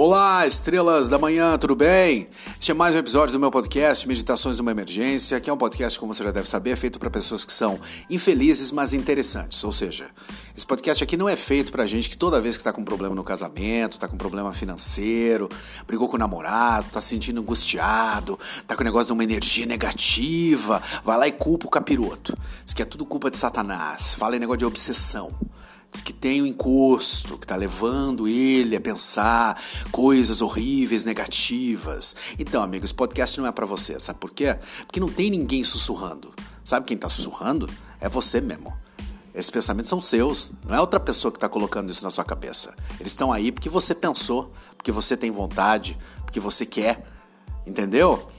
Olá, estrelas da manhã, tudo bem? Este é mais um episódio do meu podcast Meditações numa Emergência, que é um podcast, como você já deve saber, feito para pessoas que são infelizes, mas interessantes. Ou seja, esse podcast aqui não é feito para gente que toda vez que está com problema no casamento, está com problema financeiro, brigou com o namorado, está se sentindo angustiado, está com o negócio de uma energia negativa, vai lá e culpa o capiroto. Diz que é tudo culpa de Satanás, fala em negócio de obsessão. Diz que tem um encosto que está levando ele a pensar coisas horríveis, negativas. Então, amigo, esse podcast não é para você, sabe por quê? Porque não tem ninguém sussurrando. Sabe quem está sussurrando? É você mesmo. Esses pensamentos são seus, não é outra pessoa que está colocando isso na sua cabeça. Eles estão aí porque você pensou, porque você tem vontade, porque você quer. Entendeu?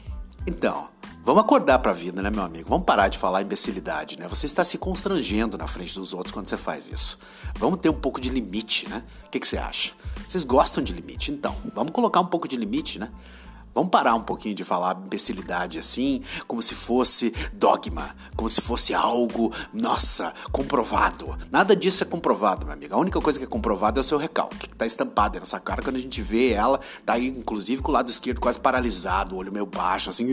Então, Vamos acordar para a vida, né, meu amigo? Vamos parar de falar imbecilidade, né? Você está se constrangendo na frente dos outros quando você faz isso. Vamos ter um pouco de limite, né? O que, que você acha? Vocês gostam de limite? Então, vamos colocar um pouco de limite, né? Vamos parar um pouquinho de falar imbecilidade assim, como se fosse dogma, como se fosse algo, nossa, comprovado. Nada disso é comprovado, meu amigo. A única coisa que é comprovada é o seu recalque, que está estampado nessa cara. Quando a gente vê ela, tá aí, inclusive, com o lado esquerdo quase paralisado, o olho meio baixo, assim,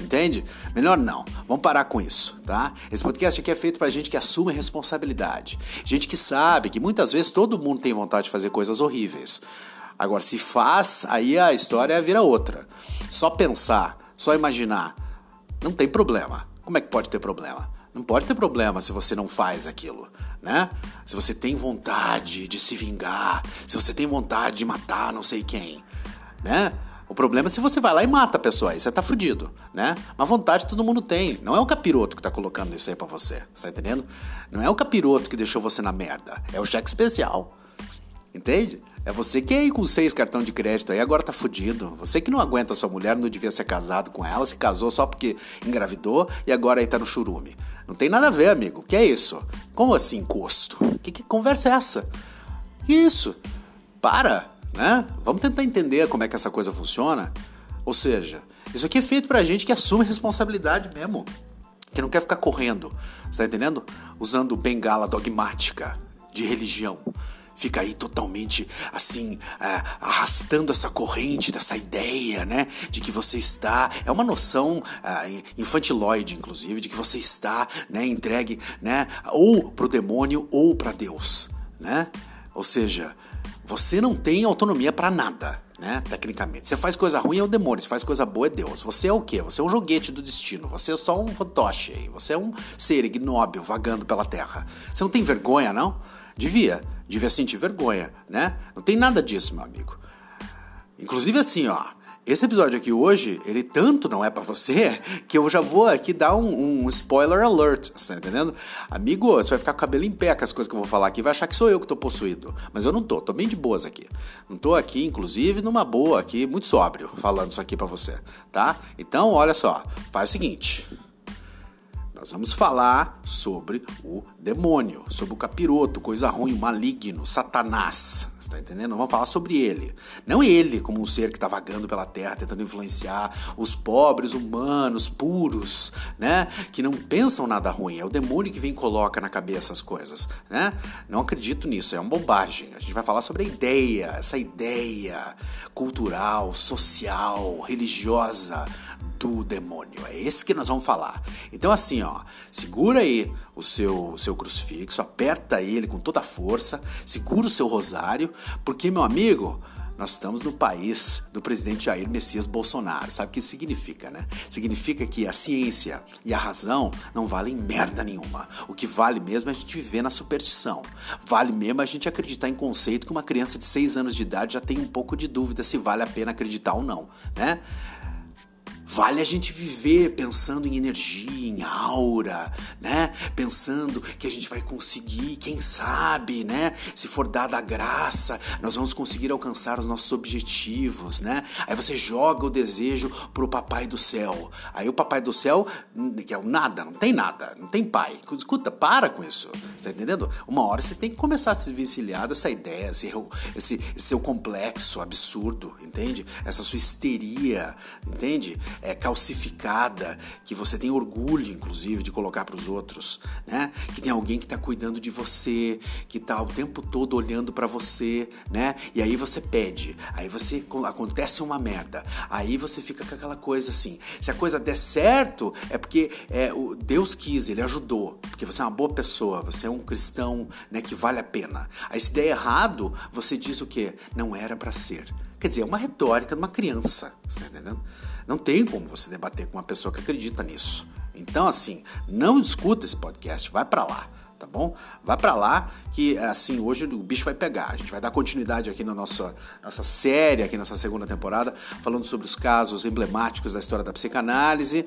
entende? Melhor não. Vamos parar com isso, tá? Esse podcast aqui é feito pra gente que assume responsabilidade. Gente que sabe que muitas vezes todo mundo tem vontade de fazer coisas horríveis. Agora, se faz, aí a história vira outra. Só pensar, só imaginar, não tem problema. Como é que pode ter problema? Não pode ter problema se você não faz aquilo, né? Se você tem vontade de se vingar, se você tem vontade de matar não sei quem, né? O problema é se você vai lá e mata a pessoa, aí você tá fudido, né? Mas vontade todo mundo tem. Não é o capiroto que tá colocando isso aí pra você, você tá entendendo? Não é o capiroto que deixou você na merda, é o cheque especial. Entende? É você que aí com seis cartão de crédito aí agora tá fudido. Você que não aguenta sua mulher, não devia ser casado com ela, se casou só porque engravidou e agora aí tá no churume. Não tem nada a ver, amigo. Que é isso? Como assim encosto? Que, que conversa é essa? Isso. Para, né? Vamos tentar entender como é que essa coisa funciona. Ou seja, isso aqui é feito pra gente que assume responsabilidade mesmo. Que não quer ficar correndo, você tá entendendo? Usando bengala dogmática de religião fica aí totalmente assim, é, arrastando essa corrente dessa ideia, né? De que você está. É uma noção é, infantiloide, inclusive, de que você está né, entregue né, ou para o demônio ou para Deus, né? Ou seja, você não tem autonomia para nada. Né, tecnicamente. Você faz coisa ruim é o demônio, você faz coisa boa é Deus. Você é o quê? Você é um joguete do destino. Você é só um fantoche aí. Você é um ser ignóbil vagando pela terra. Você não tem vergonha, não? Devia, devia sentir vergonha, né? Não tem nada disso, meu amigo. Inclusive assim, ó, esse episódio aqui hoje, ele tanto não é para você que eu já vou aqui dar um, um, spoiler alert, você tá entendendo? Amigo, você vai ficar com o cabelo em pé com as coisas que eu vou falar aqui, vai achar que sou eu que tô possuído. Mas eu não tô, tô bem de boas aqui. Não tô aqui, inclusive, numa boa aqui, muito sóbrio, falando isso aqui para você, tá? Então, olha só, faz o seguinte. Nós vamos falar sobre o demônio, sobre o capiroto, coisa ruim, maligno, Satanás. Você tá entendendo? Vamos falar sobre ele. Não ele como um ser que está vagando pela terra, tentando influenciar os pobres, humanos, puros, né? Que não pensam nada ruim. É o demônio que vem e coloca na cabeça as coisas, né? Não acredito nisso, é uma bobagem. A gente vai falar sobre a ideia, essa ideia cultural, social, religiosa do demônio. É esse que nós vamos falar. Então, assim, ó, segura aí o seu, seu crucifixo, aperta ele com toda a força, segura o seu rosário, porque, meu amigo, nós estamos no país do presidente Jair Messias Bolsonaro. Sabe o que isso significa, né? Significa que a ciência e a razão não valem merda nenhuma. O que vale mesmo é a gente viver na superstição. Vale mesmo a gente acreditar em conceito que uma criança de 6 anos de idade já tem um pouco de dúvida se vale a pena acreditar ou não, né? Vale a gente viver pensando em energia, em aura, né? Pensando que a gente vai conseguir, quem sabe, né? Se for dada a graça, nós vamos conseguir alcançar os nossos objetivos, né? Aí você joga o desejo pro papai do céu. Aí o papai do céu, que é o nada, não tem nada, não tem pai. Escuta, para com isso. Tá entendendo? Uma hora você tem que começar a se desvencilhar dessa ideia, esse, esse, seu complexo absurdo, entende? Essa sua histeria, entende? É calcificada, que você tem orgulho, inclusive, de colocar para os outros, né? Que tem alguém que está cuidando de você, que está o tempo todo olhando para você, né? E aí você pede, aí você acontece uma merda, aí você fica com aquela coisa assim. Se a coisa der certo, é porque é, o Deus quis, Ele ajudou, porque você é uma boa pessoa, você é um cristão né, que vale a pena. Aí se der errado, você diz o quê? Não era para ser. Quer dizer, é uma retórica de uma criança, você tá entendendo? Não tem como você debater com uma pessoa que acredita nisso. Então, assim, não discuta esse podcast, vai para lá tá bom? Vai para lá que assim hoje o bicho vai pegar. A gente vai dar continuidade aqui na nossa nossa série aqui nessa segunda temporada falando sobre os casos emblemáticos da história da psicanálise,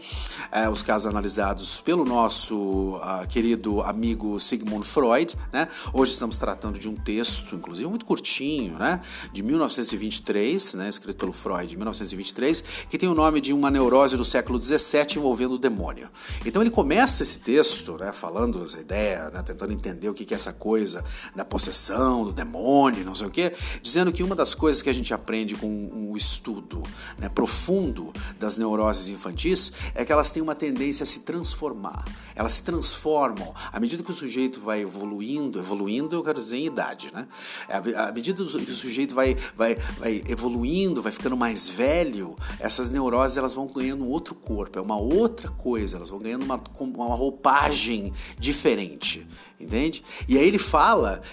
é, os casos analisados pelo nosso uh, querido amigo Sigmund Freud, né? Hoje estamos tratando de um texto, inclusive muito curtinho, né? De 1923, né? Escrito pelo Freud, de 1923, que tem o nome de uma neurose do século 17 envolvendo o demônio. Então ele começa esse texto, né? Falando essa ideia, né? tentando entender o que é essa coisa da possessão, do demônio, não sei o quê, dizendo que uma das coisas que a gente aprende com o estudo né, profundo das neuroses infantis é que elas têm uma tendência a se transformar. Elas se transformam à medida que o sujeito vai evoluindo, evoluindo eu quero dizer em idade, né? À medida que o sujeito vai, vai, vai evoluindo, vai ficando mais velho, essas neuroses elas vão ganhando outro corpo, é uma outra coisa, elas vão ganhando uma, uma roupagem diferente entende? E aí ele fala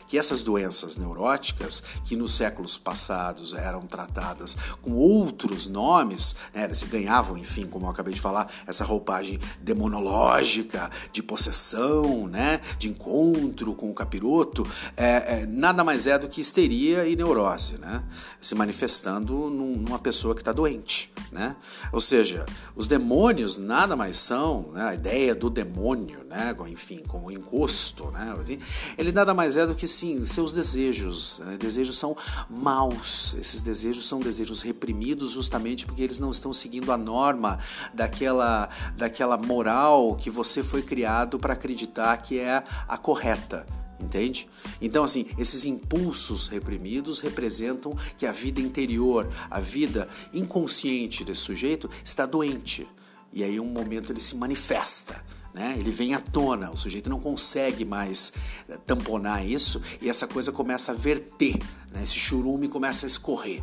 que essas doenças neuróticas, que nos séculos passados eram tratadas com outros nomes, né, elas ganhavam, enfim, como eu acabei de falar, essa roupagem demonológica, de possessão, né, de encontro com o capiroto, é, é, nada mais é do que histeria e neurose, né, se manifestando num, numa pessoa que está doente, né? Ou seja, os demônios nada mais são, né, a ideia do demônio, né, enfim, como encosto, né? Ele nada mais é do que sim seus desejos. Né? Desejos são maus. Esses desejos são desejos reprimidos justamente porque eles não estão seguindo a norma daquela, daquela moral que você foi criado para acreditar que é a correta. Entende? Então, assim, esses impulsos reprimidos representam que a vida interior, a vida inconsciente desse sujeito está doente. E aí, um momento, ele se manifesta né? Ele vem à tona, o sujeito não consegue mais eh, tamponar isso e essa coisa começa a verter, né? esse churume começa a escorrer.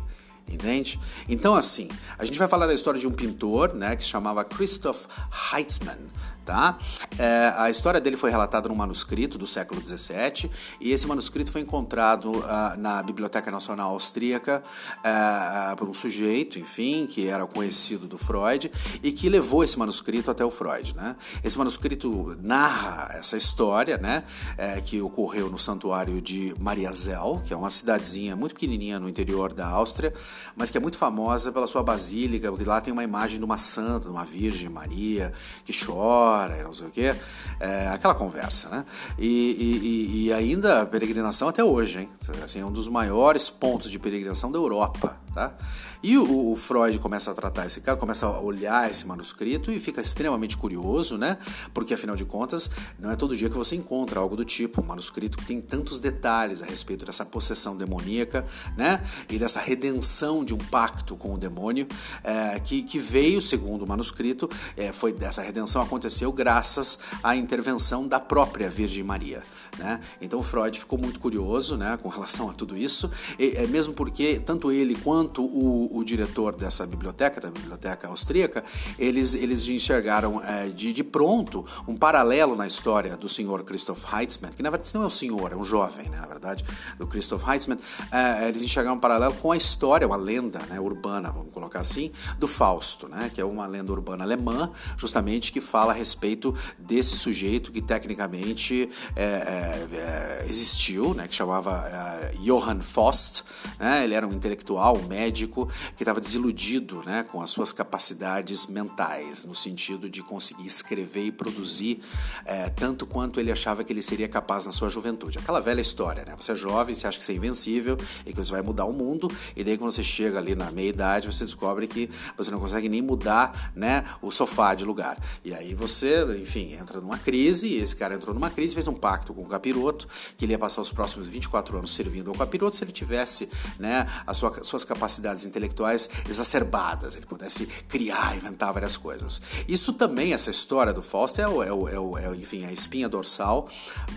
Entende? Então, assim, a gente vai falar da história de um pintor né, que se chamava Christoph Heitzmann. Tá? É, a história dele foi relatada num manuscrito do século XVII e esse manuscrito foi encontrado uh, na Biblioteca Nacional Austríaca uh, por um sujeito, enfim, que era conhecido do Freud e que levou esse manuscrito até o Freud. Né? Esse manuscrito narra essa história né, é, que ocorreu no santuário de Mariazell, que é uma cidadezinha muito pequenininha no interior da Áustria, mas que é muito famosa pela sua basílica, porque lá tem uma imagem de uma santa, de uma Virgem Maria, que chora, não sei o quê. É, aquela conversa, né? E, e, e, ainda a peregrinação até hoje, hein? Assim, é um dos maiores pontos de peregrinação da Europa, tá? E o, o, Freud começa a tratar esse caso, começa a olhar esse manuscrito e fica extremamente curioso, né? Porque afinal de contas, não é todo dia que você encontra algo do tipo, um manuscrito que tem tantos detalhes a respeito dessa possessão demoníaca, né? E dessa redenção de um pacto com o demônio, é, que, que veio, segundo o manuscrito, é, foi dessa redenção aconteceu graças à intervenção da própria Virgem Maria. Né? Então Freud ficou muito curioso né, com relação a tudo isso, e, é, mesmo porque tanto ele quanto o, o, diretor dessa biblioteca, da biblioteca austríaca, eles, eles enxergaram é, de, de pronto um paralelo na história do senhor Christoph Heitzmann, que na verdade não é um senhor, é um jovem, né, na verdade, do Christoph Heitzmann, é, eles enxergaram um paralelo com a história, uma lenda né, urbana, vamos colocar assim, do Fausto, né, que é uma lenda urbana alemã, justamente que fala a respeito desse sujeito que tecnicamente é, é é, existiu, né, que chamava uh, Johann Faust. Né, ele era um intelectual, um médico que estava desiludido né, com as suas capacidades mentais, no sentido de conseguir escrever e produzir é, tanto quanto ele achava que ele seria capaz na sua juventude. Aquela velha história, né? Você é jovem, você acha que você é invencível e que você vai mudar o mundo, e daí quando você chega ali na meia-idade, você descobre que você não consegue nem mudar né, o sofá de lugar. E aí você, enfim, entra numa crise, esse cara entrou numa crise, fez um pacto com capiroto, que ele ia passar os próximos 24 anos servindo ao capiroto se ele tivesse né, as sua, suas capacidades intelectuais exacerbadas, ele pudesse criar, inventar várias coisas. Isso também, essa história do Fausto é, o, é, o, é, o, é enfim, a espinha dorsal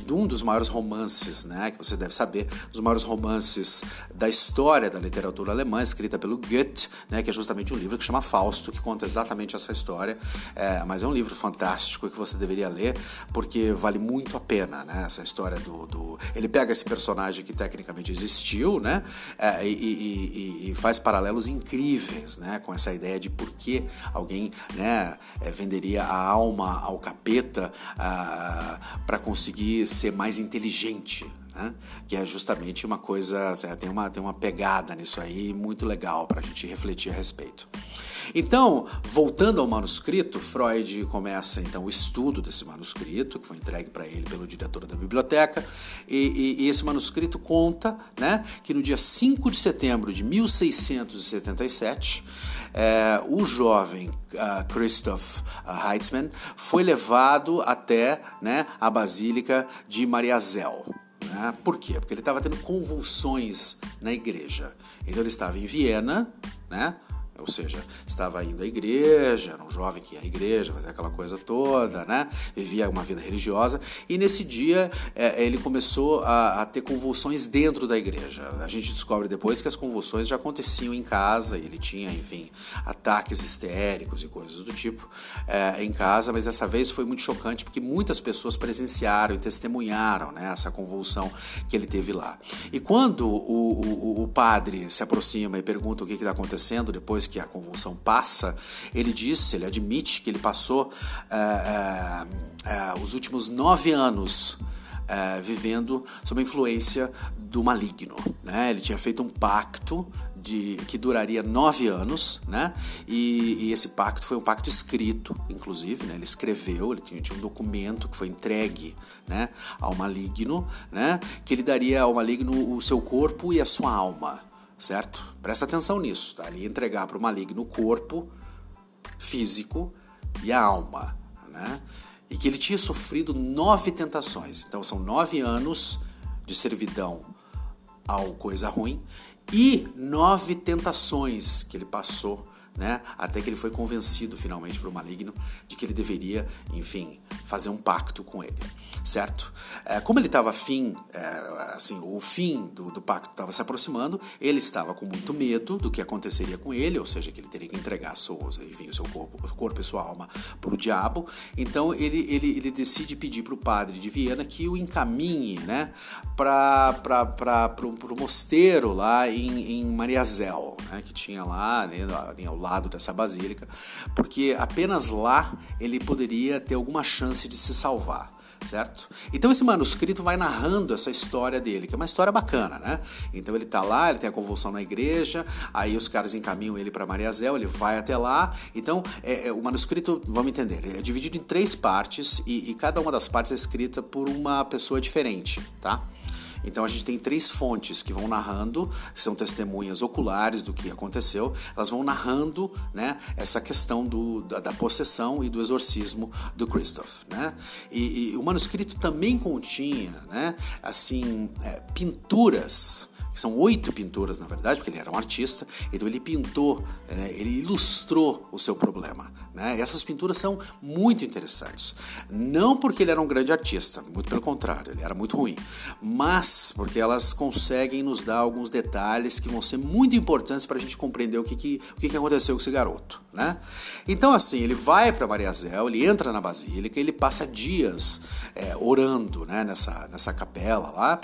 de um dos maiores romances, né, que você deve saber, dos maiores romances da história da literatura alemã, escrita pelo Goethe, né, que é justamente um livro que chama Fausto, que conta exatamente essa história, é, mas é um livro fantástico que você deveria ler, porque vale muito a pena, né, essa história do, do... Ele pega esse personagem que tecnicamente existiu, né, é, e, e, e, faz paralelos incríveis, né, com essa ideia de por que alguém, né, é, venderia a alma ao capeta ah, para conseguir ser mais inteligente, né? que é justamente uma coisa, é, tem uma, tem uma pegada nisso aí muito legal para a gente refletir a respeito. Então, voltando ao manuscrito, Freud começa então o estudo desse manuscrito, que foi entregue para ele pelo diretor da biblioteca, e, e, e, esse manuscrito conta né, que no dia 5 de setembro de 1677, é, o jovem uh, Christoph uh, Heitzmann foi levado até né, a Basílica de Mariazel. Né? Por quê? Porque ele estava tendo convulsões na igreja. Então ele estava em Viena, né? Ou seja, estava indo à igreja, era um jovem que ia à igreja, fazia aquela coisa toda, né? Vivia uma vida religiosa e nesse dia é, ele começou a, a, ter convulsões dentro da igreja. A gente descobre depois que as convulsões já aconteciam em casa, ele tinha, enfim, ataques histéricos e coisas do tipo é, em casa, mas dessa vez foi muito chocante porque muitas pessoas presenciaram e testemunharam né, essa convulsão que ele teve lá. E quando o, o, o padre se aproxima e pergunta o que está acontecendo depois que que a convulsão passa, ele diz, ele admite que ele passou é, é, é, os últimos nove anos vivendo sob a influência do maligno. Né? Ele tinha feito um pacto de, que duraria nove anos, né? E, e, esse pacto foi um pacto escrito, inclusive, né? Ele escreveu, ele tinha, tinha, um documento que foi entregue, né? Ao maligno, né? Que ele daria ao maligno o seu corpo e a sua alma certo? Presta atenção nisso, tá? Ele entregar para o maligno o corpo físico e a alma, né? E que ele tinha sofrido nove tentações. Então são nove anos de servidão ao coisa ruim e nove tentações que ele passou né? Até que ele foi convencido finalmente pelo maligno de que ele deveria, enfim, fazer um pacto com ele, certo? É, como ele estava afim, é, assim, o fim do, do pacto estava se aproximando, ele estava com muito medo do que aconteceria com ele, ou seja, que ele teria que entregar Souza, enfim, o seu corpo, corpo e sua alma para o diabo. Então ele, ele, ele decide pedir para o padre de Viena que o encaminhe, né, para o mosteiro lá em, em Mariazel, né, que tinha lá, né, ao lado dessa basílica, porque apenas lá ele poderia ter alguma chance de se salvar certo? Então esse manuscrito vai narrando essa história dele, que é uma história bacana, né? Então ele tá lá, ele tem a convulsão na igreja, aí os caras encaminham ele para Mariazel, ele vai até lá. Então é, é, o manuscrito, vamos entender, é dividido em três partes e, e cada uma das partes é escrita por uma pessoa diferente, tá? Então a gente tem três fontes que vão narrando, são testemunhas oculares do que aconteceu, elas vão narrando né, essa questão do, da, da possessão e do exorcismo do Christoph. Né? E, e o manuscrito também continha né, assim, é, pinturas são oito pinturas na verdade, porque ele era um artista, então ele pintou, né, ele ilustrou o seu problema. Né? Essas pinturas são muito interessantes. Não porque ele era um grande artista, muito pelo contrário, ele era muito ruim, mas porque elas conseguem nos dar alguns detalhes que vão ser muito importantes para a gente compreender o que, que, o que, que aconteceu com esse garoto. Né? Então, assim, ele vai para Mariazel, ele entra na basílica, ele passa dias é, orando né, nessa, nessa capela lá,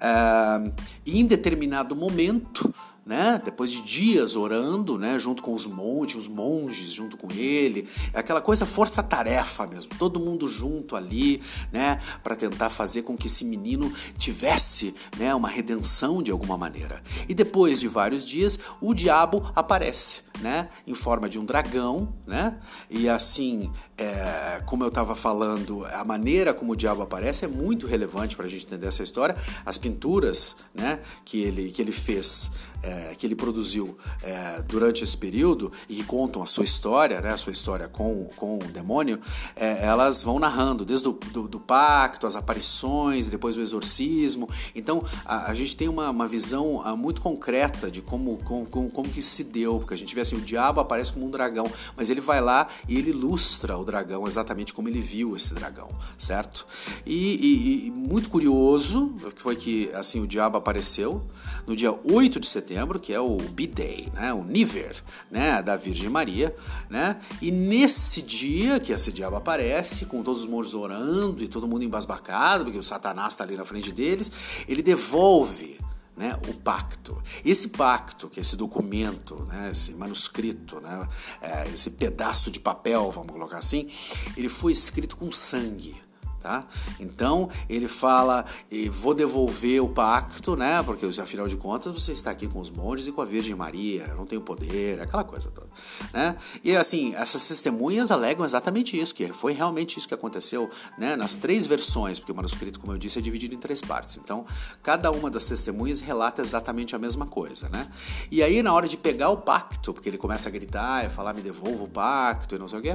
é, em determinado momento né? Depois de dias orando, né? Junto com os montes, os monges junto com ele, é aquela coisa força-tarefa mesmo, todo mundo junto ali, né? Para tentar fazer com que esse menino tivesse, né? Uma redenção de alguma maneira. E depois de vários dias, o diabo aparece né, em forma de um dragão, né? E assim, é, como eu estava falando, a maneira como o diabo aparece é muito relevante para a gente entender essa história. As pinturas, né, que ele que ele fez é, que ele produziu é, durante esse período e que contam a sua história, né, a sua história com, com o demônio, é, elas vão narrando desde o do, do, pacto, as aparições, depois o exorcismo. Então a, a gente tem uma, uma visão a, ah, muito concreta de como, como, como, como que se deu, porque a gente vê assim, o diabo aparece como um dragão, mas ele vai lá e ele ilustra o dragão exatamente como ele viu esse dragão, certo? E, e, e muito curioso foi que assim o diabo apareceu no dia 8 de setembro, que é o B-Day, né, o Niver, né, da Virgem Maria, né? E nesse dia que esse diabo aparece, com todos os monges orando e todo mundo embasbacado, porque o Satanás está ali na frente deles, ele devolve né, o pacto. Esse pacto, que é esse documento, né, esse manuscrito, né, é, esse pedaço de papel, vamos colocar assim, ele foi escrito com sangue. Tá? Então ele fala: vou devolver o pacto, né? Porque afinal de contas você está aqui com os monges e com a Virgem Maria, não tenho poder, aquela coisa toda, né? E assim, essas testemunhas alegam exatamente isso, que foi realmente isso que aconteceu, né? Nas três versões, porque o manuscrito, como eu disse, é dividido em três partes. Então, cada uma das testemunhas relata exatamente a mesma coisa, né? E aí, na hora de pegar o pacto, porque ele começa a gritar e falar: me devolva o pacto e não sei o quê,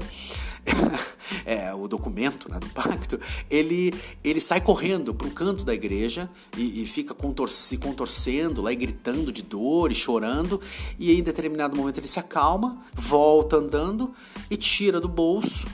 é, o documento né, do pacto ele, ele sai correndo para o canto da igreja e, e fica contor se contorcendo lá e gritando de dor e chorando. E em determinado momento, ele se acalma, volta andando e tira do bolso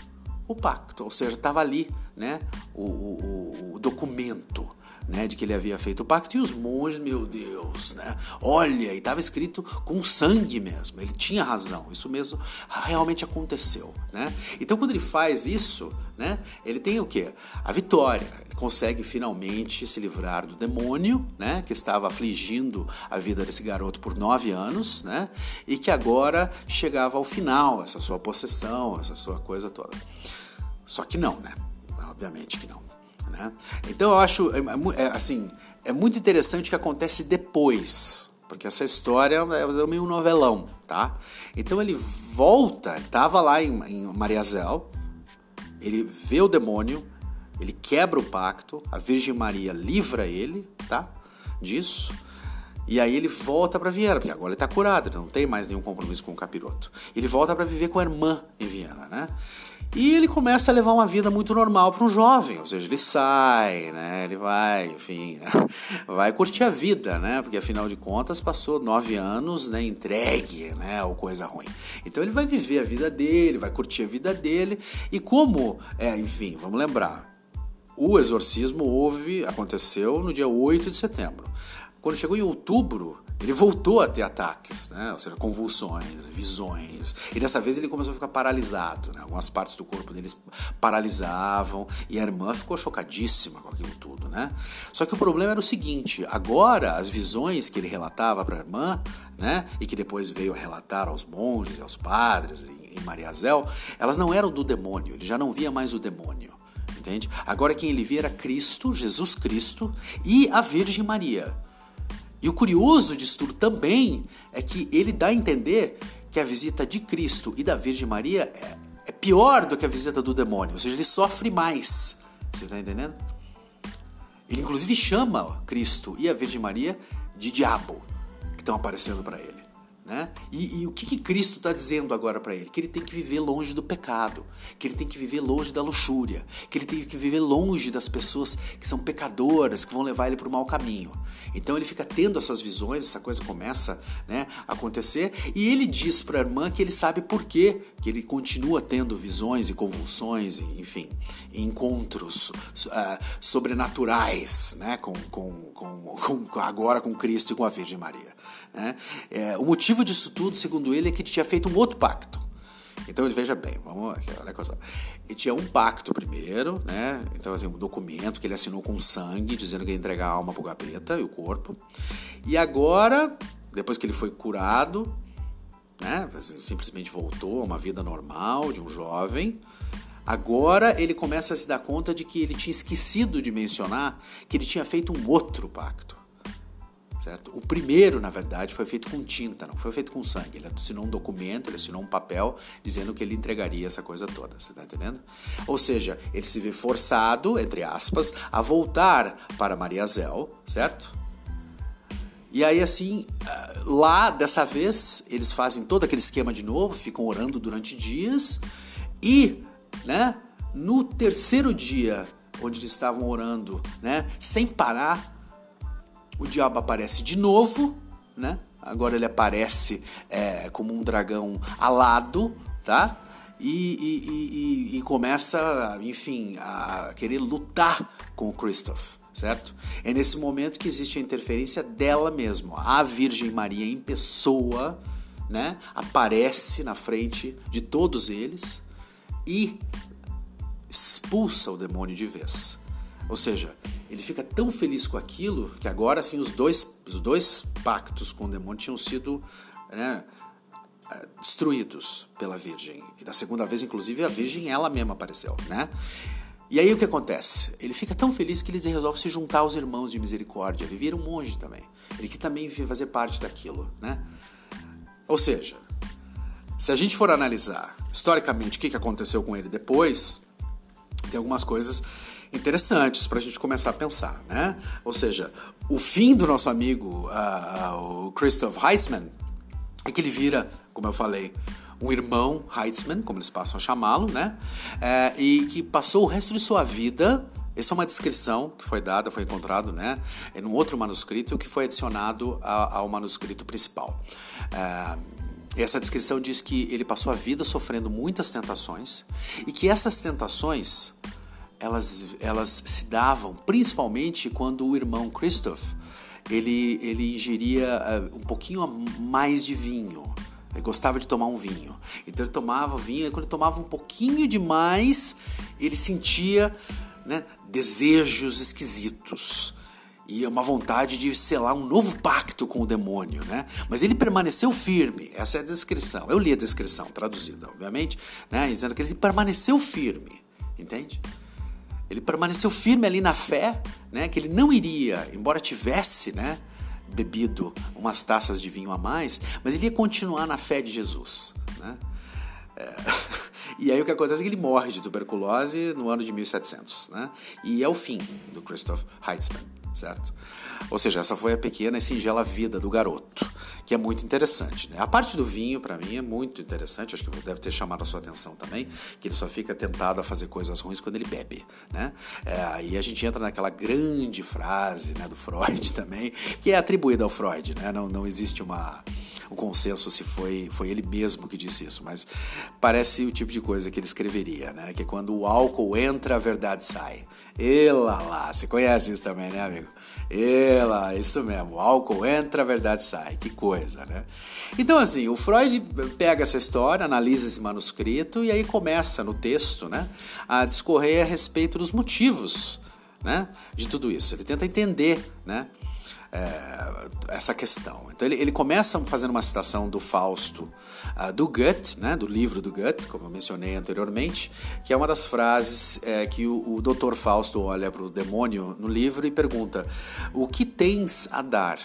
o pacto, ou seja, estava ali né, o, o, o documento né, de que ele havia feito o pacto, e os monges, meu Deus, né, olha, e estava escrito com sangue mesmo, ele tinha razão, isso mesmo realmente aconteceu, né? Então quando ele faz isso, né, ele tem o que? A vitória, consegue finalmente se livrar do demônio, né, que estava afligindo a vida desse garoto por nove anos, né, e que agora chegava ao final, essa sua possessão, essa sua coisa toda. Só que não, né? Obviamente que não. Né? Então eu acho é, é, é, assim é muito interessante o que acontece depois, porque essa história é meio um novelão, tá? Então ele volta, estava lá em, em Mariazel, ele vê o demônio, ele quebra o pacto, a Virgem Maria livra ele, tá? Disso. E aí ele volta para Viena, porque agora ele está curado, não tem mais nenhum compromisso com o capiroto. Ele volta para viver com a irmã em Viena, né? E ele começa a levar uma vida muito normal para um jovem, ou seja, ele sai, né? Ele vai, enfim, né? vai curtir a vida, né? Porque afinal de contas passou nove anos, né? Entregue, né? Ou coisa ruim. Então ele vai viver a vida dele, vai curtir a vida dele e como, é, enfim, vamos lembrar, o exorcismo houve, aconteceu no dia 8 de setembro. Quando chegou em outubro, ele voltou a ter ataques, né? ou seja, convulsões, visões. E dessa vez ele começou a ficar paralisado. Né? Algumas partes do corpo dele paralisavam e a irmã ficou chocadíssima com aquilo tudo. Né? Só que o problema era o seguinte: agora as visões que ele relatava para a irmã, né? e que depois veio a relatar aos monges aos padres em Mariazel, elas não eram do demônio, ele já não via mais o demônio. Entende? Agora quem ele via era Cristo, Jesus Cristo e a Virgem Maria. E o curioso disso tudo também é que ele dá a entender que a visita de Cristo e da Virgem Maria é, é pior do que a visita do demônio, ou seja, ele sofre mais. Você está entendendo? Ele inclusive chama Cristo e a Virgem Maria de diabo, que estão aparecendo para ele. Né? E, e, o que, que Cristo está dizendo agora para ele? Que ele tem que viver longe do pecado, que ele tem que viver longe da luxúria, que ele tem que viver longe das pessoas que são pecadoras, que vão levar ele para o mau caminho. Então ele fica tendo essas visões, essa coisa começa né, a acontecer, e ele diz para a irmã que ele sabe por quê, que ele continua tendo visões e convulsões, enfim, encontros uh, sobrenaturais né, com, com, com, com, agora com Cristo e com a Virgem Maria. Né? É, o motivo disso tudo, segundo ele, é que ele tinha feito um outro pacto. Então ele veja bem, vamos aqui, olha coisa. Ele tinha um pacto primeiro, né? Então, assim, um documento que ele assinou com sangue, dizendo que ia entregar a alma pro capeta e o corpo. E agora depois que ele foi curado, né? Simplesmente voltou a uma vida normal de um jovem. Agora ele começa a se dar conta de que ele tinha esquecido de mencionar que ele tinha feito um outro pacto. Certo? O primeiro, na verdade, foi feito com tinta, não foi feito com sangue. Ele assinou um documento, ele assinou um papel dizendo que ele entregaria essa coisa toda. Você está entendendo? Ou seja, ele se vê forçado, entre aspas, a voltar para Mariazel, certo? E aí, assim, ah, lá, dessa vez, eles fazem todo aquele esquema de novo, ficam orando durante dias. E, né, no terceiro dia, onde eles estavam orando, né, sem parar, o diabo aparece de novo, né? Agora ele aparece é, como um dragão alado, tá? E, e, e, e, começa, enfim, a querer lutar com o Christoph, certo? É nesse momento que existe a interferência dela mesma. A Virgem Maria em pessoa, né? Aparece na frente de todos eles e expulsa o demônio de vez. Ou seja, ele fica tão feliz com aquilo que agora assim os dois, os dois pactos com o demônio tinham sido né, eh, destruídos pela Virgem. E da segunda vez, inclusive, a Virgem ela mesma apareceu, né? E aí o que acontece? Ele fica tão feliz que ele resolve se juntar aos irmãos de misericórdia. Ele vira um monge também. Ele que também fazer parte daquilo, né? Ou seja, se a gente for analisar historicamente o que aconteceu com ele depois, tem algumas coisas interessantes para a gente começar a pensar, né? Ou seja, o fim do nosso amigo, uh, o Christoph Heitzmann, é que ele vira, como eu falei, um irmão Heitzmann, como eles passam a chamá-lo, né? É, e que passou o resto de sua vida. Essa é uma descrição que foi dada, foi encontrado, né? Em um outro manuscrito que foi adicionado ao manuscrito principal. É, essa descrição diz que ele passou a vida sofrendo muitas tentações e que essas tentações elas, elas se davam principalmente quando o irmão Christoph ele, ele ingeria uh, um pouquinho mais de vinho. Ele gostava de tomar um vinho. Então ele tomava vinho e quando ele tomava um pouquinho demais, ele sentia né, desejos esquisitos e uma vontade de selar um novo pacto com o demônio, né? Mas ele permaneceu firme. Essa é a descrição. Eu li a descrição traduzida, obviamente, né? Dizendo que ele permaneceu firme, entende? Ele permaneceu firme ali na fé, né, que ele não iria, embora tivesse, né, bebido umas taças de vinho a mais, mas ele ia continuar na fé de Jesus, né? É... E aí o que acontece é que ele morre de tuberculose no ano de 1700, né? E é o fim do Christoph Heitzmann, certo? Ou seja, essa foi a pequena e singela vida do garoto, que é muito interessante. Né? A parte do vinho, para mim, é muito interessante, acho que deve ter chamado a sua atenção também, que ele só fica tentado a fazer coisas ruins quando ele bebe. Né? É, aí a gente entra naquela grande frase né, do Freud também, que é atribuída ao Freud, né? não, não existe uma o consenso se foi, foi ele mesmo que disse isso, mas parece o tipo de coisa que ele escreveria, né? Que quando o álcool entra, a verdade sai. E lá lá, você conhece isso também, né, amigo? Ela, isso mesmo, o álcool entra, a verdade sai, que coisa, né? Então, assim, o Freud pega essa história, analisa esse manuscrito e aí começa no texto, né, a discorrer a respeito dos motivos, né, de tudo isso. Ele tenta entender, né, é, essa questão. Então ele, ele, começa fazendo uma citação do Fausto, uh, do Goethe, né, do livro do Goethe, como eu mencionei anteriormente, que é uma das frases é, que o, o Dr. Fausto olha para o demônio no livro e pergunta: O que tens a dar?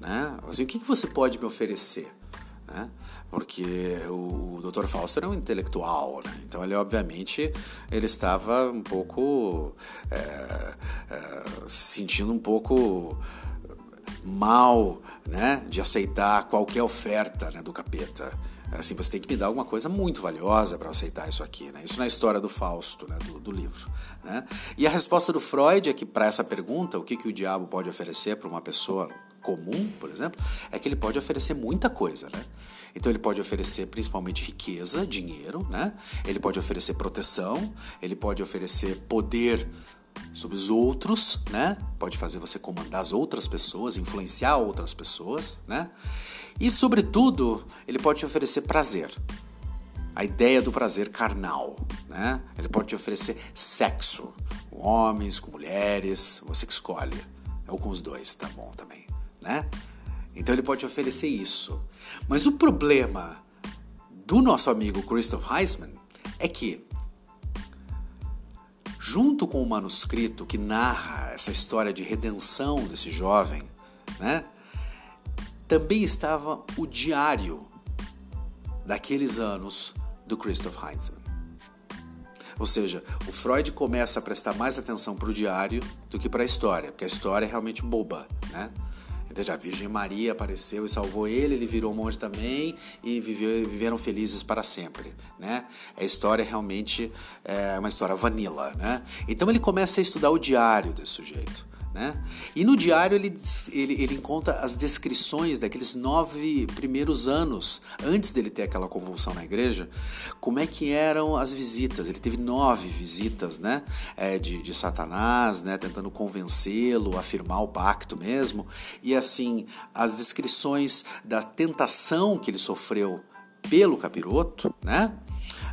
Né? Assim, o que, que você pode me oferecer? Né? porque o, o Dr. Fausto era um intelectual, né? então ele obviamente ele estava um pouco é, é, sentindo um pouco mal, né, de aceitar qualquer oferta, né, do capeta. Assim, você tem que me dar alguma coisa muito valiosa para aceitar isso aqui, né? Isso na história do Fausto, né, do, do livro, né? E a resposta do Freud é que para essa pergunta, o que, que o diabo pode oferecer para uma pessoa comum, por exemplo, é que ele pode oferecer muita coisa, né? Então ele pode oferecer principalmente riqueza, dinheiro, né? Ele pode oferecer proteção, ele pode oferecer poder sobre os outros, né? Pode fazer você comandar as outras pessoas, influenciar outras pessoas, né? E sobretudo, ele pode te oferecer prazer. A ideia do prazer carnal, né? Ele pode te oferecer sexo, com homens, com mulheres, você que escolhe, ou com os dois, tá bom também, né? Então ele pode oferecer isso. Mas o problema do nosso amigo Christoph Heisman é que, junto com o manuscrito que narra essa história de redenção desse jovem, né, também estava o diário daqueles anos do Christoph Heisman. Ou seja, o Freud começa a prestar mais atenção para o diário do que para a história, porque a história é realmente boba, né? Então, a Virgem Maria apareceu e salvou ele, ele virou monge também e viveu, viveram felizes para sempre, né? A história realmente é uma história vanilla, né? Então ele começa a estudar o diário desse sujeito. Né? E no diário ele, ele, ele encontra as descrições daqueles nove primeiros anos, antes dele ter aquela convulsão na igreja, como é que eram as visitas. Ele teve nove visitas né? É, de, de Satanás, né? tentando convencê-lo a firmar o pacto mesmo. E assim, as descrições da tentação que ele sofreu pelo capiroto, né?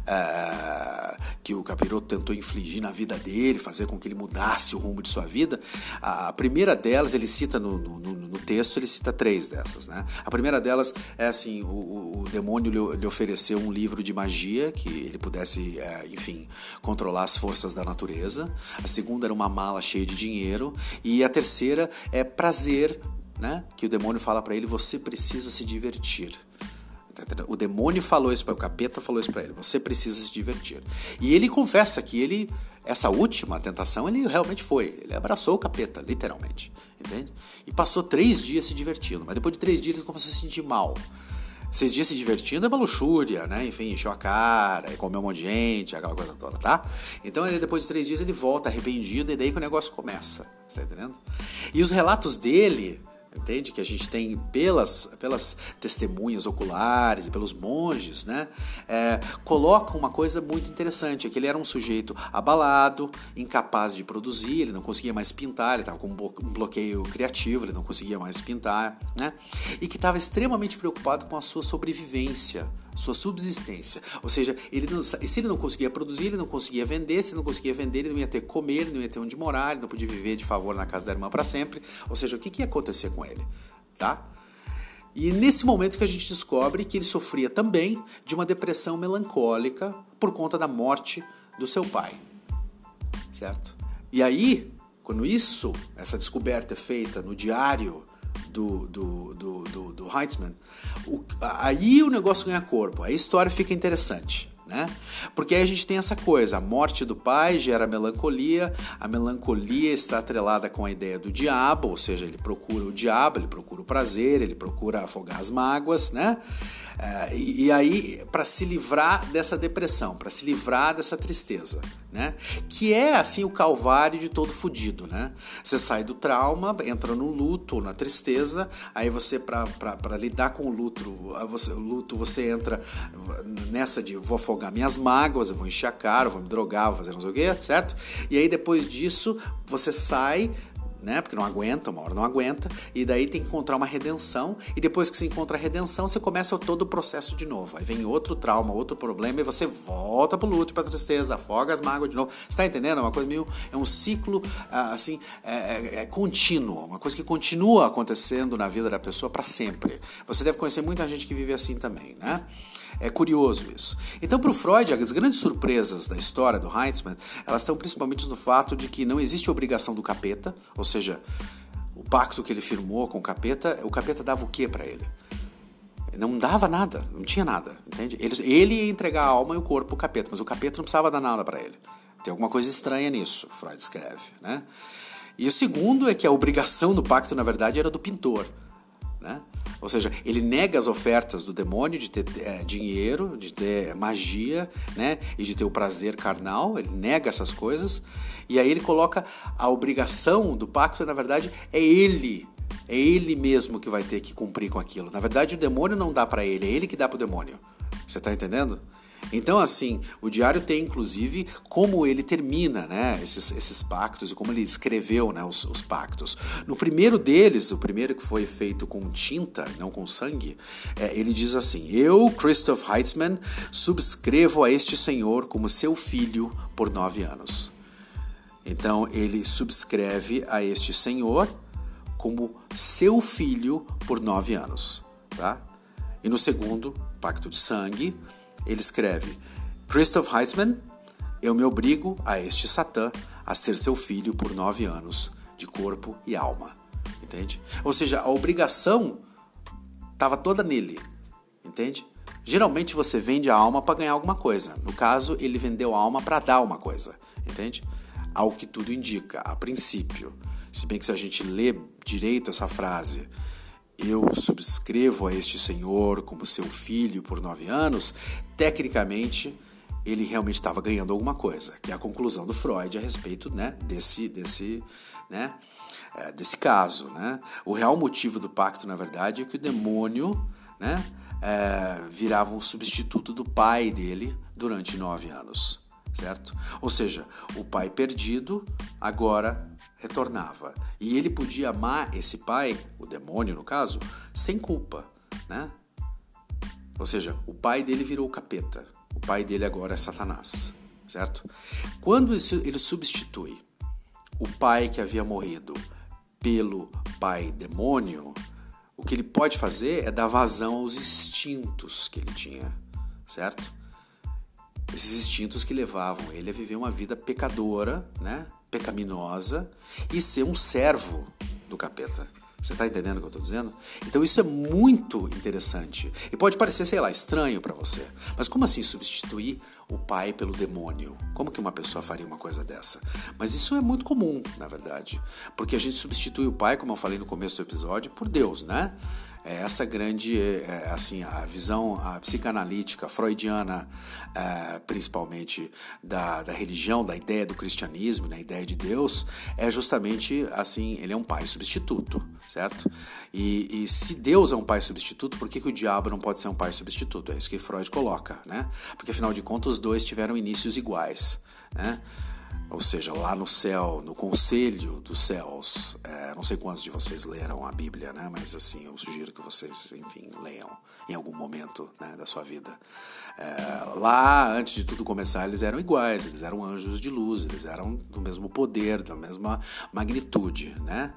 Uh, que o Capiroto tentou infligir na vida dele, fazer com que ele mudasse o rumo de sua vida. A primeira delas, ele cita no, no, no texto, ele cita três dessas. Né? A primeira delas é assim: o, o demônio lhe, ofereceu um livro de magia que ele pudesse, uh, enfim, controlar as forças da natureza. A segunda era uma mala cheia de dinheiro. E a terceira é prazer né? Que o demônio fala para ele: você precisa se divertir. O demônio falou isso para o capeta, falou isso para ele. Você precisa se divertir. E ele confessa que ele, essa última tentação, ele realmente foi. Ele abraçou o capeta, literalmente, entende? E passou três dias se divertindo. Mas depois de três dias ele começou a se sentir mal. Seis dias se divertindo é uma luxúria, né? Enfim, encheu a cara, comeu um monte de gente, aquela coisa toda, tá? Então, ele, depois de três dias, ele volta arrependido e daí que o negócio começa, tá entendendo? E os relatos dele entende? Que a gente tem pelas, pelas testemunhas oculares e pelos monges, né? É, colocam uma coisa muito interessante, é que ele era um sujeito abalado, incapaz de produzir, ele não conseguia mais pintar, ele estava com um bloqueio criativo, ele não conseguia mais pintar, né? E que estava extremamente preocupado com a sua sobrevivência, sua subsistência. Ou seja, ele não, se ele não conseguia produzir, ele não conseguia vender, se ele não conseguia vender, ele não ia ter comer, não ia ter onde morar, ele não podia viver de favor na casa da irmã para sempre. Ou seja, o que, que ia acontecer com ele? Tá? E nesse momento que a gente descobre que ele sofria também de uma depressão melancólica por conta da morte do seu pai. Certo? E aí, quando isso, essa descoberta é feita no diário do, do, do, do, do Heitzman, o, aí o negócio ganha corpo, aí a história fica interessante. Né? Porque aí a gente tem essa coisa, a morte do pai gera melancolia, a melancolia está atrelada com a ideia do diabo, ou seja, ele procura o diabo, ele procura o prazer, ele procura afogar as mágoas, né? É, e, e, aí, para se livrar dessa depressão, para se livrar dessa tristeza, né? Que é, assim, o calvário de todo fudido, né? Você sai do trauma, entra no luto, na tristeza, aí você, para lidar com o luto, você, o luto, você entra nessa de vou afogar minhas mágoas, eu vou encher a cara, vou me drogar, vou fazer não sei o quê, certo? E aí, depois disso, você sai né? Porque não aguenta, uma hora não aguenta, e daí tem que encontrar uma redenção, e depois que se encontra a redenção, você começa todo o processo de novo. Aí vem outro trauma, outro problema, e você volta pro luto, pra tristeza, afoga as mágoas de novo. Você tá entendendo? É uma coisa meio. É um ciclo, ah, assim, é, é, é contínuo, uma coisa que continua acontecendo na vida da pessoa para sempre. Você deve conhecer muita gente que vive assim também, né? É curioso isso. Então, para o Freud, as grandes surpresas da história do Heitzman, elas estão principalmente no fato de que não existe obrigação do capeta, ou seja, o pacto que ele firmou com o capeta, o capeta dava o que para ele? Não dava nada, não tinha nada, entende? Ele, ele ia entregar a alma e o corpo pro capeta, mas o capeta não precisava dar nada para ele. Tem alguma coisa estranha nisso, Freud escreve, né? E o segundo é que a obrigação do pacto, na verdade, era do pintor, né? Ou seja, ele nega as ofertas do demônio de ter é, dinheiro, de ter magia, né? E de ter o prazer carnal. Ele nega essas coisas. E aí ele coloca a obrigação do pacto, na verdade, é ele. É ele mesmo que vai ter que cumprir com aquilo. Na verdade, o demônio não dá para ele, é ele que dá para o demônio. Você está entendendo? Então, assim, o diário tem inclusive como ele termina né, esses, esses pactos e como ele escreveu né, os, os, pactos. No primeiro deles, o primeiro que foi feito com tinta, não com sangue, é, ele diz assim: Eu, Christoph Heitzmann, subscrevo a este senhor como seu filho por nove anos. Então, ele subscreve a este senhor como seu filho por nove anos. Tá? E no segundo, Pacto de Sangue, ele escreve: Christoph Heitzmann, eu me obrigo a este Satã a ser seu filho por nove anos, de corpo e alma. Entende? Ou seja, a obrigação estava toda nele. Entende? Geralmente você vende a alma para ganhar alguma coisa. No caso, ele vendeu a alma para dar uma coisa. Entende? Ao que tudo indica, a princípio. Se bem que se a gente lê direito essa frase, eu subscrevo a este senhor como seu filho por nove anos, tecnicamente ele realmente estava ganhando alguma coisa, que é a conclusão do Freud a respeito né, desse, desse, né, é, desse caso. Né? O real motivo do pacto, na verdade, é que o demônio né, é, virava um substituto do pai dele durante nove anos, certo? Ou seja, o pai perdido agora retornava. E ele podia amar esse pai, o demônio no caso, sem culpa, né? Ou seja, o pai dele virou capeta. O pai dele agora é Satanás, certo? Quando ele substitui o pai que havia morrido pelo pai demônio, o que ele pode fazer é dar vazão aos instintos que ele tinha, certo? Esses instintos que levavam ele a viver uma vida pecadora, né? pecaminosa e ser um servo do capeta. Você está entendendo o que eu estou dizendo? Então isso é muito interessante. E pode parecer, sei lá, estranho para você. Mas como assim substituir o pai pelo demônio? Como que uma pessoa faria uma coisa dessa? Mas isso é muito comum, na verdade. Porque a gente substitui o pai, como eu falei no começo do episódio, por Deus, né? É essa grande, é, assim, a visão a psicanalítica freudiana, é, principalmente da, da religião, da ideia do cristianismo, da né, ideia de Deus, é justamente assim, ele é um pai substituto, certo? E, e se Deus é um pai substituto, por que, que o diabo não pode ser um pai substituto? É isso que Freud coloca, né? Porque afinal de contas os dois tiveram inícios iguais, né? Ou seja, lá no céu, no conselho dos céus. É, não sei quantos de vocês leram a Bíblia, né? Mas assim, eu sugiro que vocês, enfim, leiam em algum momento né, da sua vida. É, lá, antes de tudo começar, eles eram iguais, eles eram anjos de luz, eles eram do mesmo poder, da mesma magnitude, né?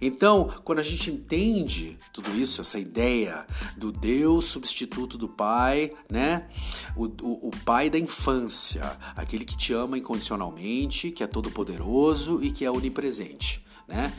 Então, quando a gente entende tudo isso, essa ideia do Deus substituto do Pai, né? O, o, o Pai da infância, aquele que te ama incondicionalmente, que é todo poderoso e que é onipresente, né?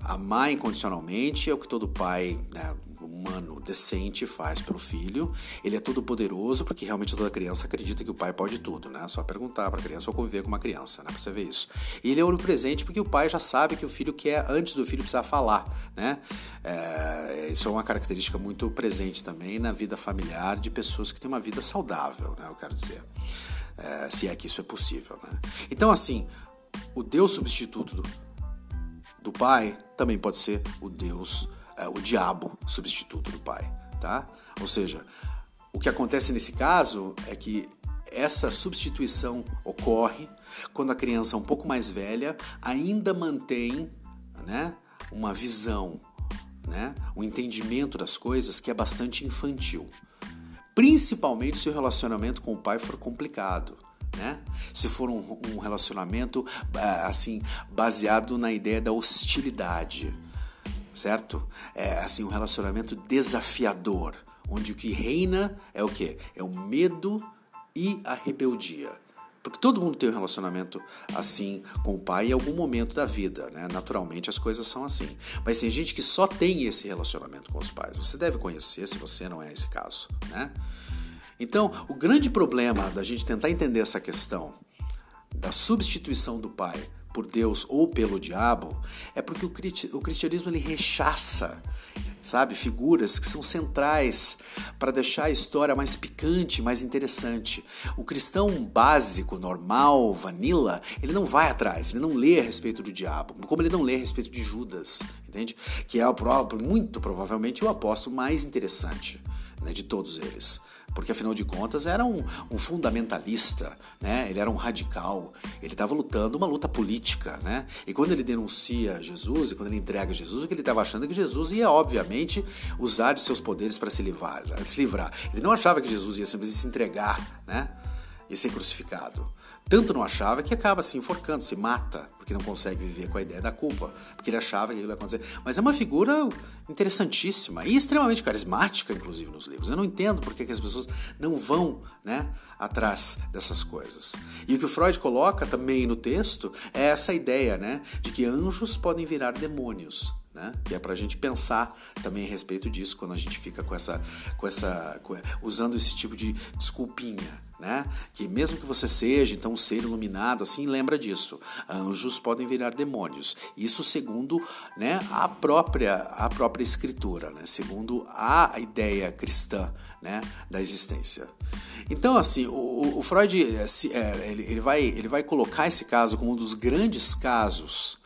Amar incondicionalmente é o que todo pai né, humano decente faz pelo filho. Ele é todo poderoso porque realmente toda criança acredita que o pai pode tudo, né? Só perguntar para a criança ou conviver com uma criança, né? Para você ver isso. E ele é onipresente porque o pai já sabe que o filho quer antes do filho precisar falar, né? É, isso é uma característica muito presente também na vida familiar de pessoas que têm uma vida saudável, né? Eu quero dizer. É, se é que isso é possível, né? Então, assim, o Deus substituto do, do pai também pode ser o Deus, é, o diabo substituto do pai, tá? Ou seja, o que acontece nesse caso é que essa substituição ocorre quando a criança um pouco mais velha ainda mantém né, uma visão, né, um entendimento das coisas que é bastante infantil. Principalmente se o relacionamento com o pai for complicado né? Se for um, um relacionamento ah, assim baseado na ideia da hostilidade, certo? É assim um relacionamento desafiador, onde o que reina é o que? É o medo e a rebeldia. Porque todo mundo tem um relacionamento assim com o pai em algum momento da vida, né? Naturalmente as coisas são assim. Mas tem gente que só tem esse relacionamento com os pais. Você deve conhecer se você não é esse caso, né? Então, o grande problema da gente tentar entender essa questão da substituição do pai por Deus ou pelo diabo é porque o cristianismo ele rechaça, sabe, figuras que são centrais para deixar a história mais picante, mais interessante. O cristão básico, normal, vanilla, ele não vai atrás, ele não lê a respeito do diabo, como ele não lê a respeito de Judas, entende? Que é o próprio, muito provavelmente o apóstolo mais interessante né, de todos eles porque afinal de contas era um, um fundamentalista, né? ele era um radical, ele estava lutando uma luta política. Né? E quando ele denuncia Jesus, e quando ele entrega Jesus, o que ele estava achando é que Jesus ia, obviamente, usar de seus poderes para se livrar, se livrar. Ele não achava que Jesus ia simplesmente se entregar. Né? e ser crucificado. Tanto não achava que acaba se enforcando, se mata, porque não consegue viver com a ideia da culpa, porque ele achava que aquilo ia acontecer. Mas é uma figura interessantíssima e extremamente carismática, inclusive, nos livros. Eu não entendo por que as pessoas não vão né, atrás dessas coisas. E o que o Freud coloca também no texto é essa ideia né, de que anjos podem virar demônios. Né? E é para a gente pensar também a respeito disso quando a gente fica com essa, com essa, usando esse tipo de desculpinha, né? Que mesmo que você seja então um ser iluminado, assim lembra disso. Anjos podem virar demônios. Isso segundo, né, a própria a própria escritura, né? Segundo a ideia cristã, né, da existência. Então assim, o, o Freud é, ele, ele vai ele vai colocar esse caso como um dos grandes casos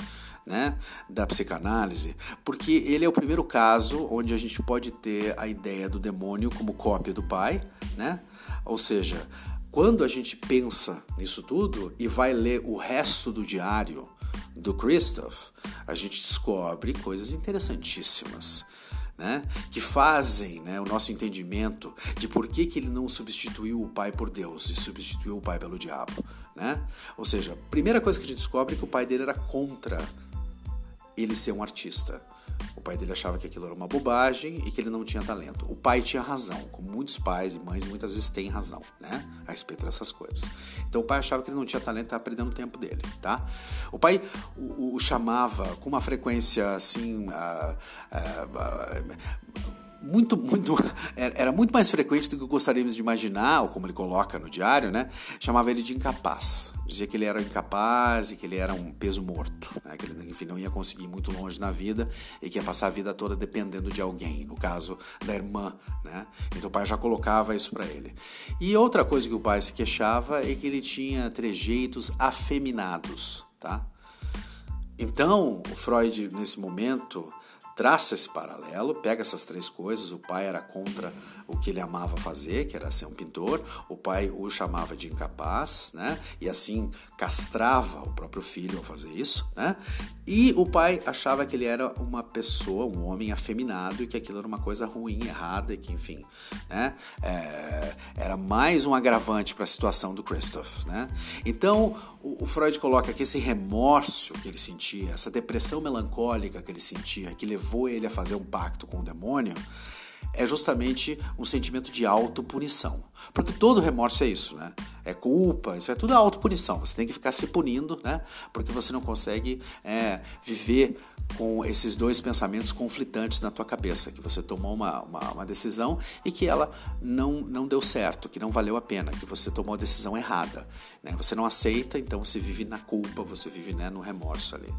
né, da psicanálise, porque ele é o primeiro caso onde a gente pode ter a ideia do demônio como cópia do pai, né? Ou seja, quando a gente pensa nisso tudo e vai ler o resto do diário do Christoph, a gente descobre coisas interessantíssimas. Né, que fazem né, o nosso entendimento de por que, que ele não substituiu o pai por Deus e substituiu o pai pelo diabo. Né? Ou seja, a primeira coisa que a gente descobre é que o pai dele era contra ele ser um artista. O pai dele achava que aquilo era uma bobagem e que ele não tinha talento. O pai tinha razão, como muitos pais e mães muitas vezes têm razão, né? A respeito dessas coisas. Então o pai achava que ele não tinha talento, estava perdendo o tempo dele, tá? O pai o, o chamava com uma frequência assim. Uh, uh, uh, muito, muito, era muito mais frequente do que gostaríamos de imaginar, ou como ele coloca no diário, né? Chamava ele de incapaz. Dizia que ele era incapaz e que ele era um peso morto, né? que ele, enfim, não ia conseguir ir muito longe na vida e que ia passar a vida toda dependendo de alguém, no caso da irmã, né? Então o pai já colocava isso para ele. E outra coisa que o pai se queixava é que ele tinha trejeitos afeminados, tá? Então, o Freud, nesse momento, traça esse paralelo, pega essas três coisas. O pai era contra o que ele amava fazer, que era ser um pintor. O pai o chamava de incapaz, né? E assim castrava o próprio filho ao fazer isso, né? E o pai achava que ele era uma pessoa, um homem afeminado e que aquilo era uma coisa ruim, errada e que, enfim, né? É, era mais um agravante para a situação do Christoph, né? Então, o, o Freud coloca que esse remorso que ele sentia, essa depressão melancólica que ele sentia, que levou ele a fazer um pacto com o demônio, é justamente um sentimento de autopunição. Porque todo remorso é isso, né? É culpa, isso é tudo autopunição. Você tem que ficar se punindo, né? Porque você não consegue é, viver com esses dois pensamentos conflitantes na tua cabeça, que você tomou uma, uma, uma, decisão e que ela não, não deu certo, que não valeu a pena, que você tomou a decisão errada. Né? Você não aceita, então você vive na culpa, você vive né, no remorso ali.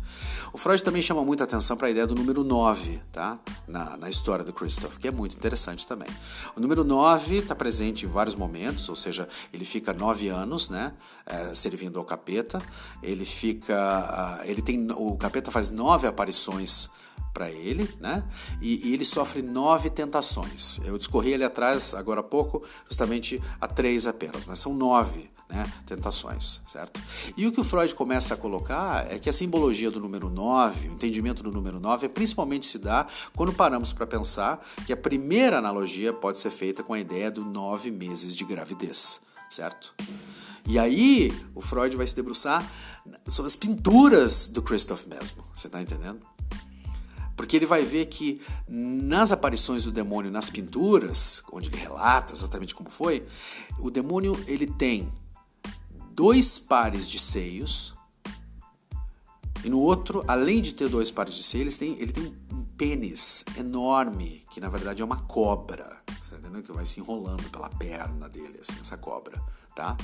O Freud também chama muita atenção para a ideia do número 9, tá? Na, na história do Christoph, que é muito interessante também. O número 9 está presente em vários momentos, ou seja, ele fica nove anos, né? É, servindo ao capeta. Ele fica. Uh, ele tem. O capeta faz nove aparições para ele, né? E, e, ele sofre nove tentações. Eu discorri ali atrás, agora há pouco, justamente a três apenas, mas são nove né, tentações, certo? E o que o Freud começa a colocar é que a simbologia do número nove, o entendimento do número nove, é principalmente se dá quando paramos para pensar que a primeira analogia pode ser feita com a ideia do nove meses de gravidez, certo? E aí o Freud vai se debruçar sobre as pinturas do Christoph mesmo, você está entendendo? Porque ele vai ver que nas aparições do demônio nas pinturas, onde ele relata exatamente como foi, o demônio ele tem dois pares de seios e no outro, além de ter dois pares de seios, ele tem, ele tem um pênis enorme, que na verdade é uma cobra, você tá entendeu? Que vai se enrolando pela perna dele, assim, essa cobra tá?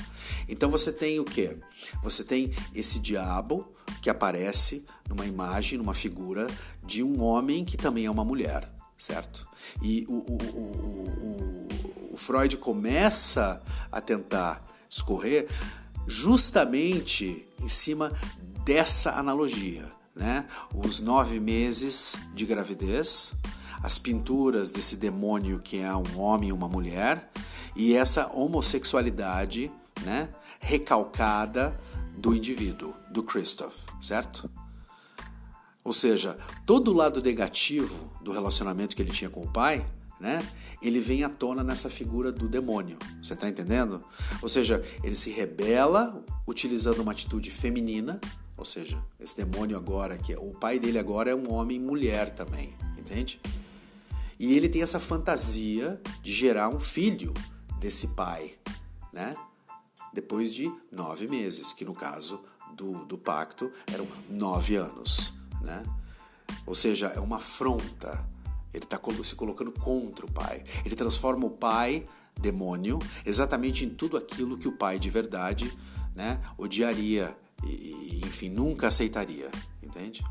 Então você tem o que? Você tem esse diabo que aparece numa imagem, numa figura de um homem que também é uma mulher, certo? E o, o, o, o Freud começa a tentar escorrer justamente em cima dessa analogia, né? Os nove meses de gravidez, as pinturas desse demônio que é um homem e uma mulher, e essa homossexualidade né, recalcada do indivíduo, do Christoph, certo? Ou seja, todo o lado negativo do relacionamento que ele tinha com o pai né? Ele vem à tona nessa figura do demônio. Você está entendendo? Ou seja, ele se rebela utilizando uma atitude feminina, ou seja, esse demônio agora que é, o pai dele agora é um homem mulher também, entende? E ele tem essa fantasia de gerar um filho desse pai, né? Depois de nove meses, que no caso do, do pacto eram nove anos, né? Ou seja, é uma afronta. Ele está se colocando contra o pai. Ele transforma o pai, demônio, exatamente em tudo aquilo que o pai de verdade né, odiaria e, enfim, nunca aceitaria. Entende?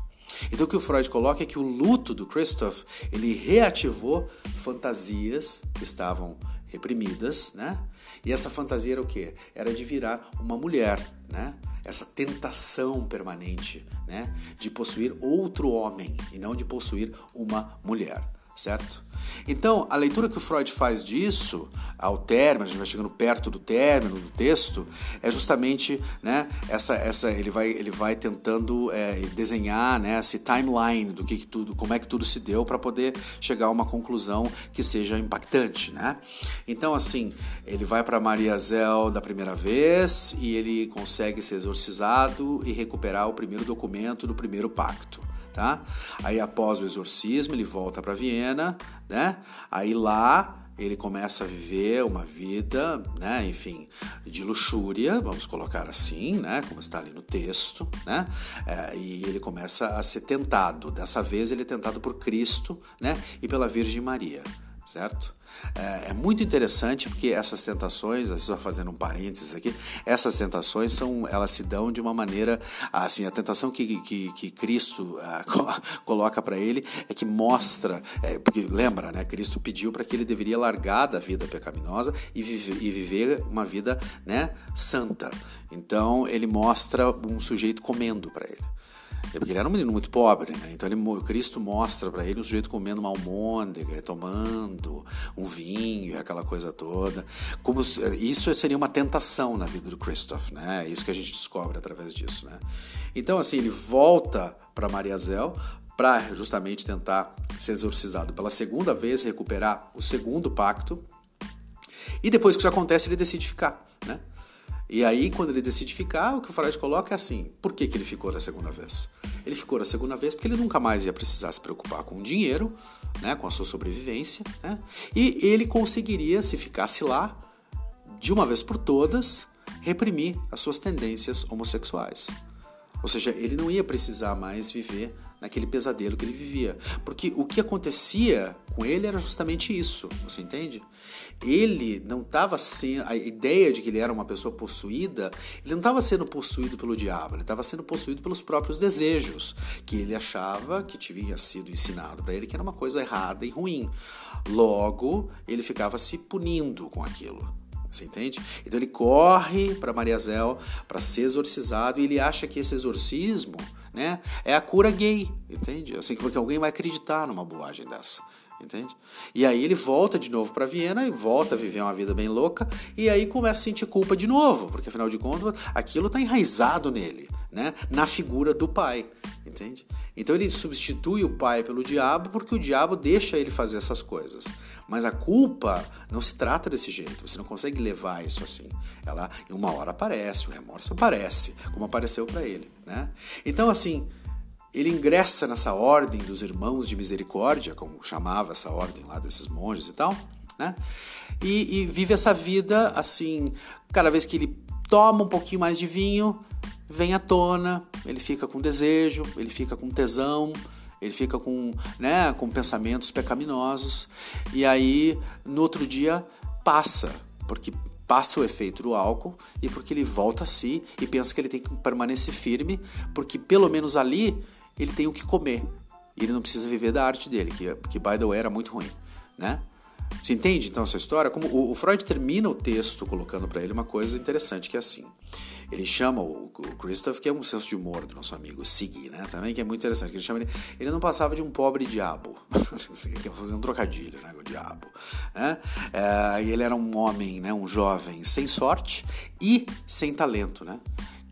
Então o que o Freud coloca é que o luto do Christoph ele reativou fantasias que estavam reprimidas, né? E essa fantasia era o quê? Era de virar uma mulher, né? Essa tentação permanente, né? De possuir outro homem e não de possuir uma mulher certo? Então, a leitura que o Freud faz disso, ao término, a gente vai chegando perto do término do texto, é justamente, né, essa, essa, ele vai, ele vai tentando é, desenhar, né, esse timeline do que, que tudo, como é que tudo se deu para poder chegar a uma conclusão que seja impactante, né? Então, assim, ele vai para Maria Zel da primeira vez e ele consegue ser exorcizado e recuperar o primeiro documento do primeiro pacto tá? Aí após o exorcismo ele volta para Viena, né? Aí lá ele começa a viver uma vida, né, enfim, de luxúria, vamos colocar assim, né, como está ali no texto, né, é, e ele começa a ser tentado. Dessa vez ele é tentado por Cristo, né, e pela Virgem Maria, certo? É, é, muito interessante porque essas tentações, só fazendo um parênteses aqui, essas tentações são, elas se dão de uma maneira, assim, a tentação que, que, que Cristo uh, coloca para ele é que mostra, é, porque lembra, né, Cristo pediu para que ele deveria largar da vida pecaminosa e, vive, e viver uma vida, né, santa. Então ele mostra um sujeito comendo para ele. É porque ele era um menino muito pobre, né? Então ele, Cristo mostra para ele um sujeito comendo uma almôndega, tomando um vinho, aquela coisa toda. Como isso seria uma tentação na vida do Christoph, né? É isso que a gente descobre através disso, né? Então assim ele volta para Maria Zel para justamente tentar ser exorcizado pela segunda vez, recuperar o segundo pacto. E depois que isso acontece, ele decide ficar, né? E aí, quando ele decide ficar, o que o Freud coloca é assim: por que, que ele ficou da segunda vez? Ele ficou da segunda vez porque ele nunca mais ia precisar se preocupar com o dinheiro, né, com a sua sobrevivência, né, e ele conseguiria, se ficasse lá, de uma vez por todas, reprimir as suas tendências homossexuais. Ou seja, ele não ia precisar mais viver naquele pesadelo que ele vivia. Porque o que acontecia com ele era justamente isso, você entende? Ele não estava sendo. A ideia de que ele era uma pessoa possuída, ele não estava sendo possuído pelo diabo, ele estava sendo possuído pelos próprios desejos, que ele achava que tinha sido ensinado para ele que era uma coisa errada e ruim. Logo, ele ficava se punindo com aquilo. Você entende? Então ele corre para Maria Zel para ser exorcizado e ele acha que esse exorcismo né, é a cura gay, entende? Assim, porque alguém vai acreditar numa bobagem dessa entende? E aí ele volta de novo para Viena e volta a viver uma vida bem louca e aí começa a sentir culpa de novo, porque afinal de contas aquilo está enraizado nele, né? Na figura do pai, entende? Então ele substitui o pai pelo diabo porque o diabo deixa ele fazer essas coisas. Mas a culpa não se trata desse jeito, você não consegue levar isso assim. Ela em uma hora aparece, o remorso aparece, como apareceu para ele, né? Então assim, ele ingressa nessa ordem dos irmãos de misericórdia, como chamava essa ordem lá desses monges e tal, né? E, e, vive essa vida assim, cada vez que ele toma um pouquinho mais de vinho, vem à tona, ele fica com desejo, ele fica com tesão, ele fica com, né, com pensamentos pecaminosos, e aí no outro dia passa, porque passa o efeito do álcool e porque ele volta a si e pensa que ele tem que permanecer firme, porque pelo menos ali ele tem o que comer. Ele não precisa viver da arte dele, que, que by the way era muito ruim, né? Você entende então essa história? Como o, o Freud termina o texto colocando para ele uma coisa interessante que é assim. Ele chama o, o Christoph, que é um senso de humor do nosso amigo Siggy, né? Também que é muito interessante. Ele chama ele, ele não passava de um pobre diabo. Quer fazer um trocadilho, né? O diabo. Né? É, ele era um homem, né? Um jovem sem sorte e sem talento, né?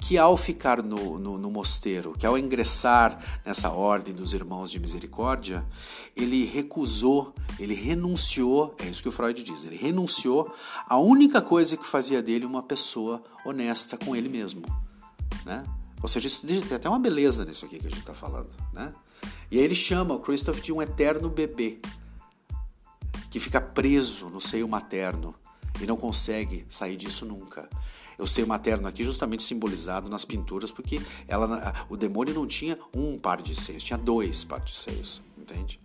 Que ao ficar no, no, no, mosteiro, que ao ingressar nessa ordem dos irmãos de misericórdia, ele recusou, ele renunciou, é isso que o Freud diz, ele renunciou à única coisa que fazia dele uma pessoa honesta com ele mesmo. Né? Ou seja, isso tem até uma beleza nisso aqui que a gente está falando. Né? E aí ele chama o Christoph de um eterno bebê, que fica preso no seio materno e não consegue sair disso nunca. O seio materno aqui justamente simbolizado nas pinturas, porque ela, o demônio não tinha um par de seios, tinha dois pares de seios, entende?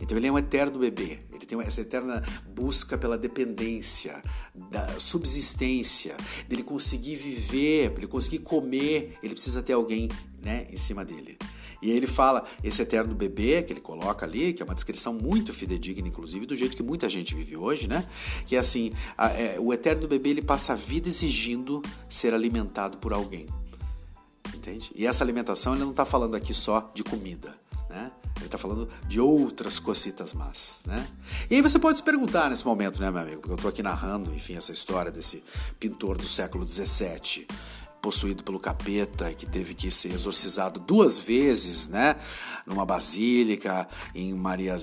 Então ele é um eterno bebê, ele tem essa eterna busca pela dependência, da subsistência, dele conseguir viver, ele conseguir comer, ele precisa ter alguém né, em cima dele. E aí ele fala esse eterno bebê que ele coloca ali, que é uma descrição muito fidedigna, inclusive, do jeito que muita gente vive hoje, né? Que é assim, a, é, o eterno bebê ele passa a vida exigindo ser alimentado por alguém. Entende? E essa alimentação ele não está falando aqui só de comida. Né? Ele está falando de outras cositas más, né? E aí você pode se perguntar nesse momento, né, meu amigo? Porque eu estou aqui narrando, enfim, essa história desse pintor do século XVII possuído pelo capeta que teve que ser exorcizado duas vezes, né? Numa basílica, em Maria.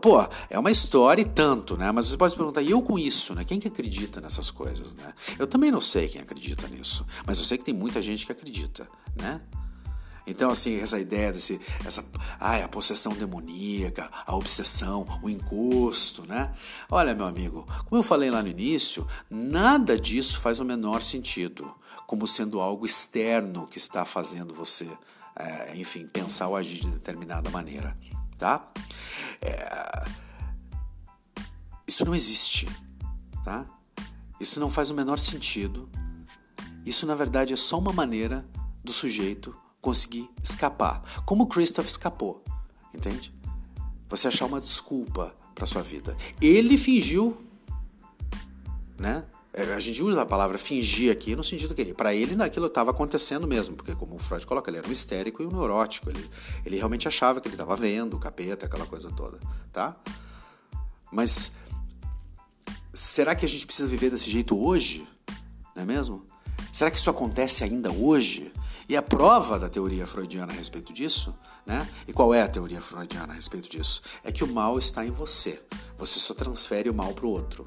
Pô, é uma história e tanto, né? Mas você pode se perguntar, e eu com isso, né? Quem que acredita nessas coisas, né? Eu também não sei quem acredita nisso, mas eu sei que tem muita gente que acredita, né? Então, assim, essa ideia desse, essa, ai, a possessão demoníaca, a obsessão, o encosto, né? Olha, meu amigo, como eu falei lá no início, nada disso faz o menor sentido como sendo algo externo que está fazendo você, é, enfim, pensar ou agir de determinada maneira, tá? É, isso não existe, tá? Isso não faz o menor sentido. Isso, na verdade, é só uma maneira do sujeito conseguir escapar, como Christoph escapou, entende? Você achar uma desculpa para sua vida. Ele fingiu, né? É, a gente usa a palavra fingir aqui no sentido que para ele aquilo estava acontecendo mesmo, porque como o Freud coloca, ele era um histérico e um neurótico. Ele, ele realmente achava que ele estava vendo o capeta, aquela coisa toda, tá? Mas será que a gente precisa viver desse jeito hoje? Não é mesmo? Será que isso acontece ainda hoje? E a prova da teoria freudiana a respeito disso, né? E qual é a teoria freudiana a respeito disso? É que o mal está em você. Você só transfere o mal para o outro,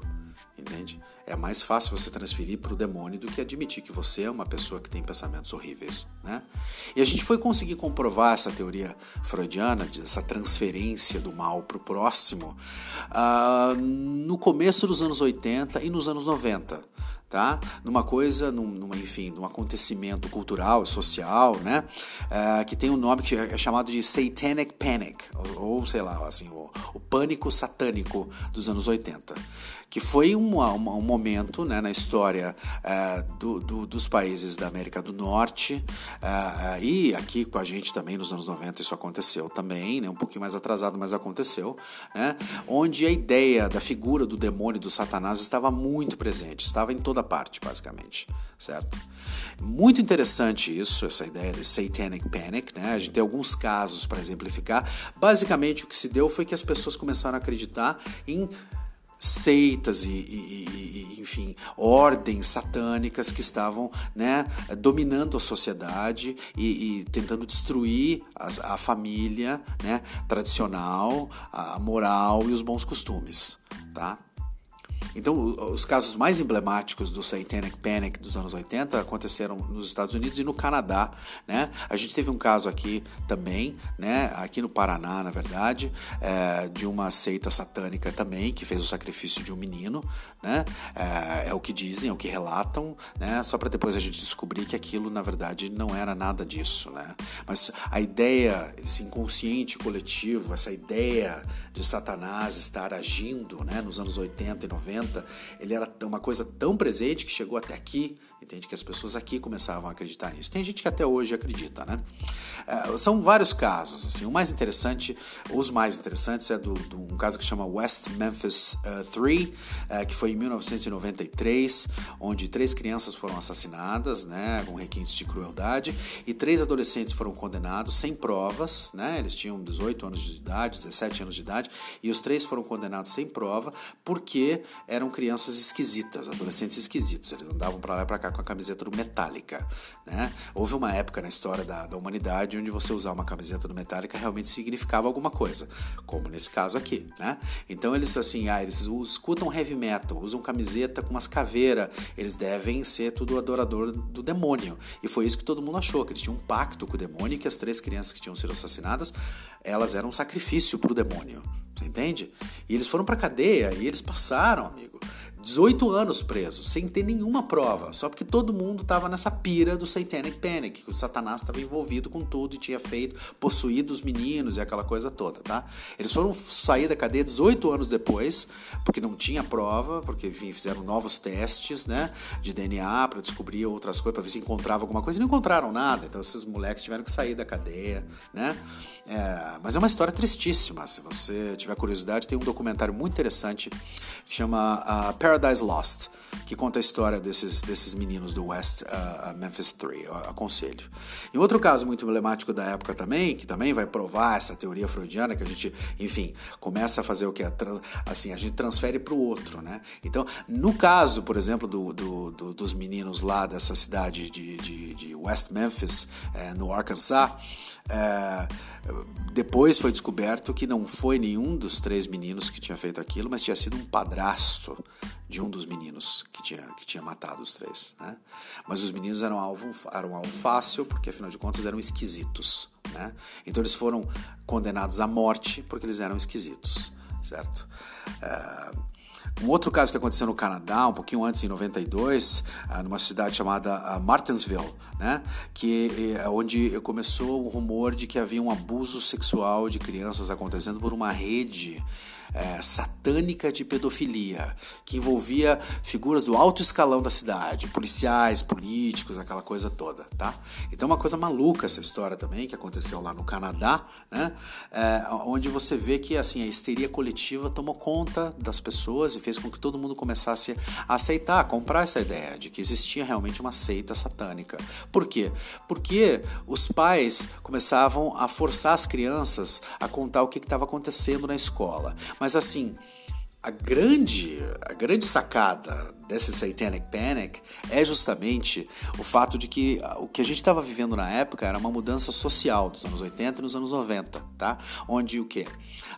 entende? É mais fácil você transferir para o demônio do que admitir que você é uma pessoa que tem pensamentos horríveis, né? E a gente foi conseguir comprovar essa teoria freudiana, essa transferência do mal para o próximo, uh, no começo dos anos 80 e nos anos 90 tá? Numa coisa, num, numa, enfim, num acontecimento cultural, social, né? Uh, que tem um nome que é chamado de Satanic Panic, ou, ou sei lá, assim, o, o, pânico satânico dos anos 80 que foi um momento né, na história uh, do, do, dos países da América do Norte uh, e aqui com a gente também nos anos 90 isso aconteceu também, né, um pouquinho mais atrasado, mas aconteceu, né, onde a ideia da figura do demônio, do satanás estava muito presente, estava em toda parte basicamente, certo? Muito interessante isso, essa ideia de satanic panic, né? A gente tem alguns casos para exemplificar. Basicamente o que se deu foi que as pessoas começaram a acreditar em seitas e, e, e, enfim, ordens satânicas que estavam né, dominando a sociedade e, e tentando destruir a, a família né, tradicional, a moral e os bons costumes. Tá? Então, os casos mais emblemáticos do Satanic Panic dos anos 80 aconteceram nos Estados Unidos e no Canadá, né? A gente teve um caso aqui também, né? Aqui no Paraná, na verdade, é, de uma seita satânica também que fez o sacrifício de um menino, né? É, é o que dizem, é o que relatam, né? Só para depois a gente descobrir que aquilo, na verdade, não era nada disso, né? Mas a ideia, esse inconsciente coletivo, essa ideia de Satanás estar agindo, né? Nos anos 80 e 90 ele era uma coisa tão presente que chegou até aqui, entende? Que as pessoas aqui começavam a acreditar nisso. Tem gente que até hoje acredita, né? É, são vários casos, assim. O mais interessante, os mais interessantes é do, do um caso que chama West Memphis 3, uh, uh, que foi em 1993, onde três crianças foram assassinadas, né? Com requintes de crueldade, e três adolescentes foram condenados sem provas, né? Eles tinham 18 anos de idade, 17 anos de idade, e os três foram condenados sem prova, porque eram crianças esquisitas, adolescentes esquisitos. Eles andavam para lá e para cá com a camiseta do Metallica, né? Houve uma época na história da, da humanidade onde você usar uma camiseta do Metallica realmente significava alguma coisa, como nesse caso aqui, né? Então eles assim, ah, eles escutam heavy metal, usam camiseta com umas caveiras, eles devem ser tudo adorador do demônio. E foi isso que todo mundo achou, que eles tinham um pacto com o demônio e que as três crianças que tinham sido assassinadas, elas eram um sacrifício para o demônio. Você entende? E eles foram para cadeia e eles passaram, amigo. 18 anos presos, sem ter nenhuma prova, só porque todo mundo estava nessa pira do Satanic Panic, que o Satanás estava envolvido com tudo e tinha feito, possuído os meninos e aquela coisa toda, tá? Eles foram sair da cadeia 18 anos depois, porque não tinha prova, porque enfim, fizeram novos testes, né, de DNA para descobrir outras coisas, para ver se encontrava alguma coisa e não encontraram nada. Então esses moleques tiveram que sair da cadeia, né? É, mas é uma história tristíssima. Se você tiver curiosidade, tem um documentário muito interessante que chama uh, Paradise Lost, que conta a história desses, desses meninos do West uh, Memphis 3. Eu aconselho. E outro caso muito emblemático da época também, que também vai provar essa teoria freudiana, que a gente, enfim, começa a fazer o que? Assim, a gente transfere para o outro, né? Então, no caso, por exemplo, do, do, do, dos meninos lá dessa cidade de, de, de West Memphis, é, no Arkansas, é, depois foi descoberto que não foi nenhum dos três meninos que tinha feito aquilo, mas tinha sido um padrasto de um dos meninos que tinha, que tinha matado os três. Né? Mas os meninos eram alvo, eram alvo fácil, porque afinal de contas eram esquisitos. Né? Então eles foram condenados à morte porque eles eram esquisitos, certo? É, um outro caso que aconteceu no Canadá, um pouquinho antes, em 92, ah, numa cidade chamada ah, Martinsville, né? que é onde começou o rumor de que havia um abuso sexual de crianças acontecendo por uma rede é, satânica de pedofilia, que envolvia figuras do alto escalão da cidade, policiais, políticos, aquela coisa toda, tá? Então uma coisa maluca essa história também, que aconteceu lá no Canadá, né? É, onde você vê que assim a histeria coletiva tomou conta das pessoas e fez com que todo mundo começasse a aceitar, a comprar essa ideia de que existia realmente uma seita satânica. Por quê? Porque os pais começavam a forçar as crianças a contar o que estava acontecendo na escola. Mas assim, a grande, a grande sacada desse Satanic Panic é justamente o fato de que o que a gente estava vivendo na época era uma mudança social dos anos 80 e nos anos 90, tá? Onde o quê?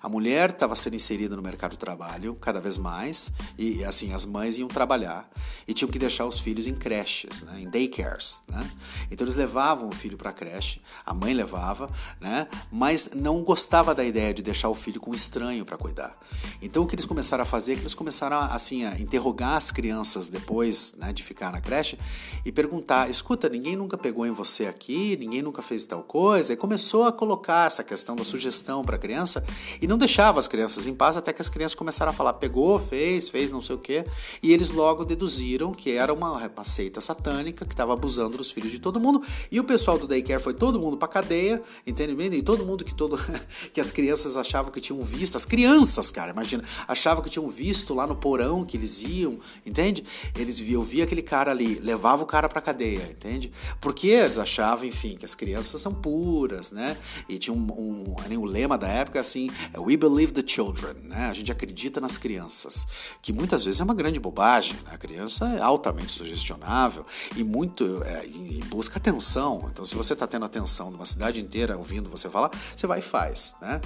A mulher estava sendo inserida no mercado de trabalho cada vez mais e assim as mães iam trabalhar e tinham que deixar os filhos em creches, né? em daycares, né? Então eles levavam o filho para a creche, a mãe levava, né? Mas não gostava da ideia de deixar o filho com um estranho para cuidar. Então o que eles começaram a fazer é que eles começaram assim a interrogar as crianças depois, né, de ficar na creche e perguntar: "Escuta, ninguém nunca pegou em você aqui? Ninguém nunca fez tal coisa?" E começou a colocar essa questão da sugestão para a criança e não deixava as crianças em paz até que as crianças começaram a falar, pegou, fez, fez não sei o quê, e eles logo deduziram que era uma, uma seita satânica que estava abusando dos filhos de todo mundo, e o pessoal do daycare foi todo mundo para cadeia, entende bem? E todo mundo que todo que as crianças achavam que tinham visto, as crianças, cara, imagina, achavam que tinham visto lá no porão que eles iam, entende? Eles viam, via aquele cara ali, levava o cara para cadeia, entende? Porque eles achavam, enfim, que as crianças são puras, né? E tinha um, um, um lema da época assim, é We believe the children, né? A gente acredita nas crianças, que muitas vezes é uma grande bobagem. Né? A criança é altamente sugestionável e muito é, e busca atenção. Então, se você está tendo atenção de uma cidade inteira ouvindo você falar, você vai e faz, né?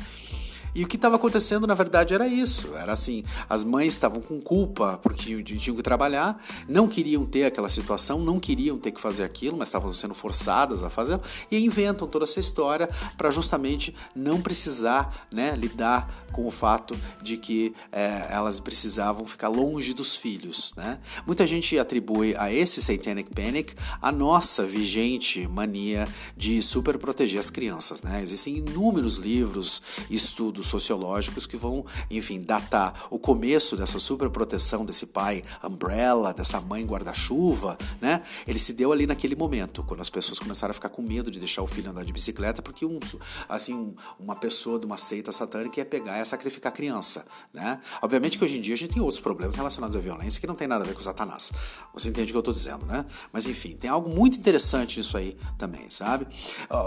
E o que estava acontecendo, na verdade, era isso. Era assim, as mães estavam com culpa porque tinham que trabalhar, não queriam ter aquela situação, não queriam ter que fazer aquilo, mas estavam sendo forçadas a fazê-lo, e inventam toda essa história para justamente não precisar né, lidar com o fato de que é, elas precisavam ficar longe dos filhos. Né? Muita gente atribui a esse Satanic Panic a nossa vigente mania de super proteger as crianças. Né? Existem inúmeros livros, estudos, estudos sociológicos que vão, enfim, datar o começo dessa superproteção desse pai umbrella, dessa mãe guarda-chuva, né? Ele se deu ali naquele momento, quando as pessoas começaram a ficar com medo de deixar o filho andar de bicicleta, porque um, assim, um, uma pessoa de uma seita satânica ia pegar e sacrificar a criança, né? Obviamente que hoje em dia a gente tem outros problemas relacionados à violência que não tem nada a ver com Satanás. Você entende o que eu estou dizendo, né? Mas enfim, tem algo muito interessante nisso aí também, sabe?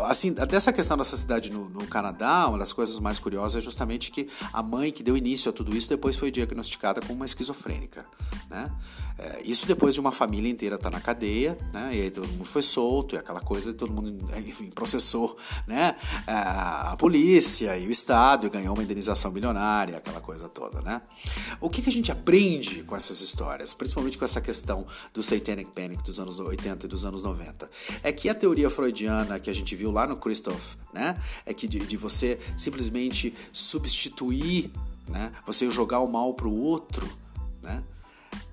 Assim, dessa questão dessa cidade no, no Canadá, uma das coisas mais curiosas é justamente que a mãe que deu início a tudo isso depois foi diagnosticada como uma esquizofrênica, né? É, isso depois de uma família inteira estar tá na cadeia, né? E aí todo mundo foi solto e aquela coisa, todo mundo enfim, processou, né? A, a polícia e o Estado e ganhou uma indenização bilionária, aquela coisa toda, né? O que, que a gente aprende com essas histórias, principalmente com essa questão do Satanic Panic dos anos 80 e dos anos 90? É que a teoria freudiana que a gente viu lá no Christoph, né? É que de, de você simplesmente substituir, né? Você jogar o mal para o outro, né?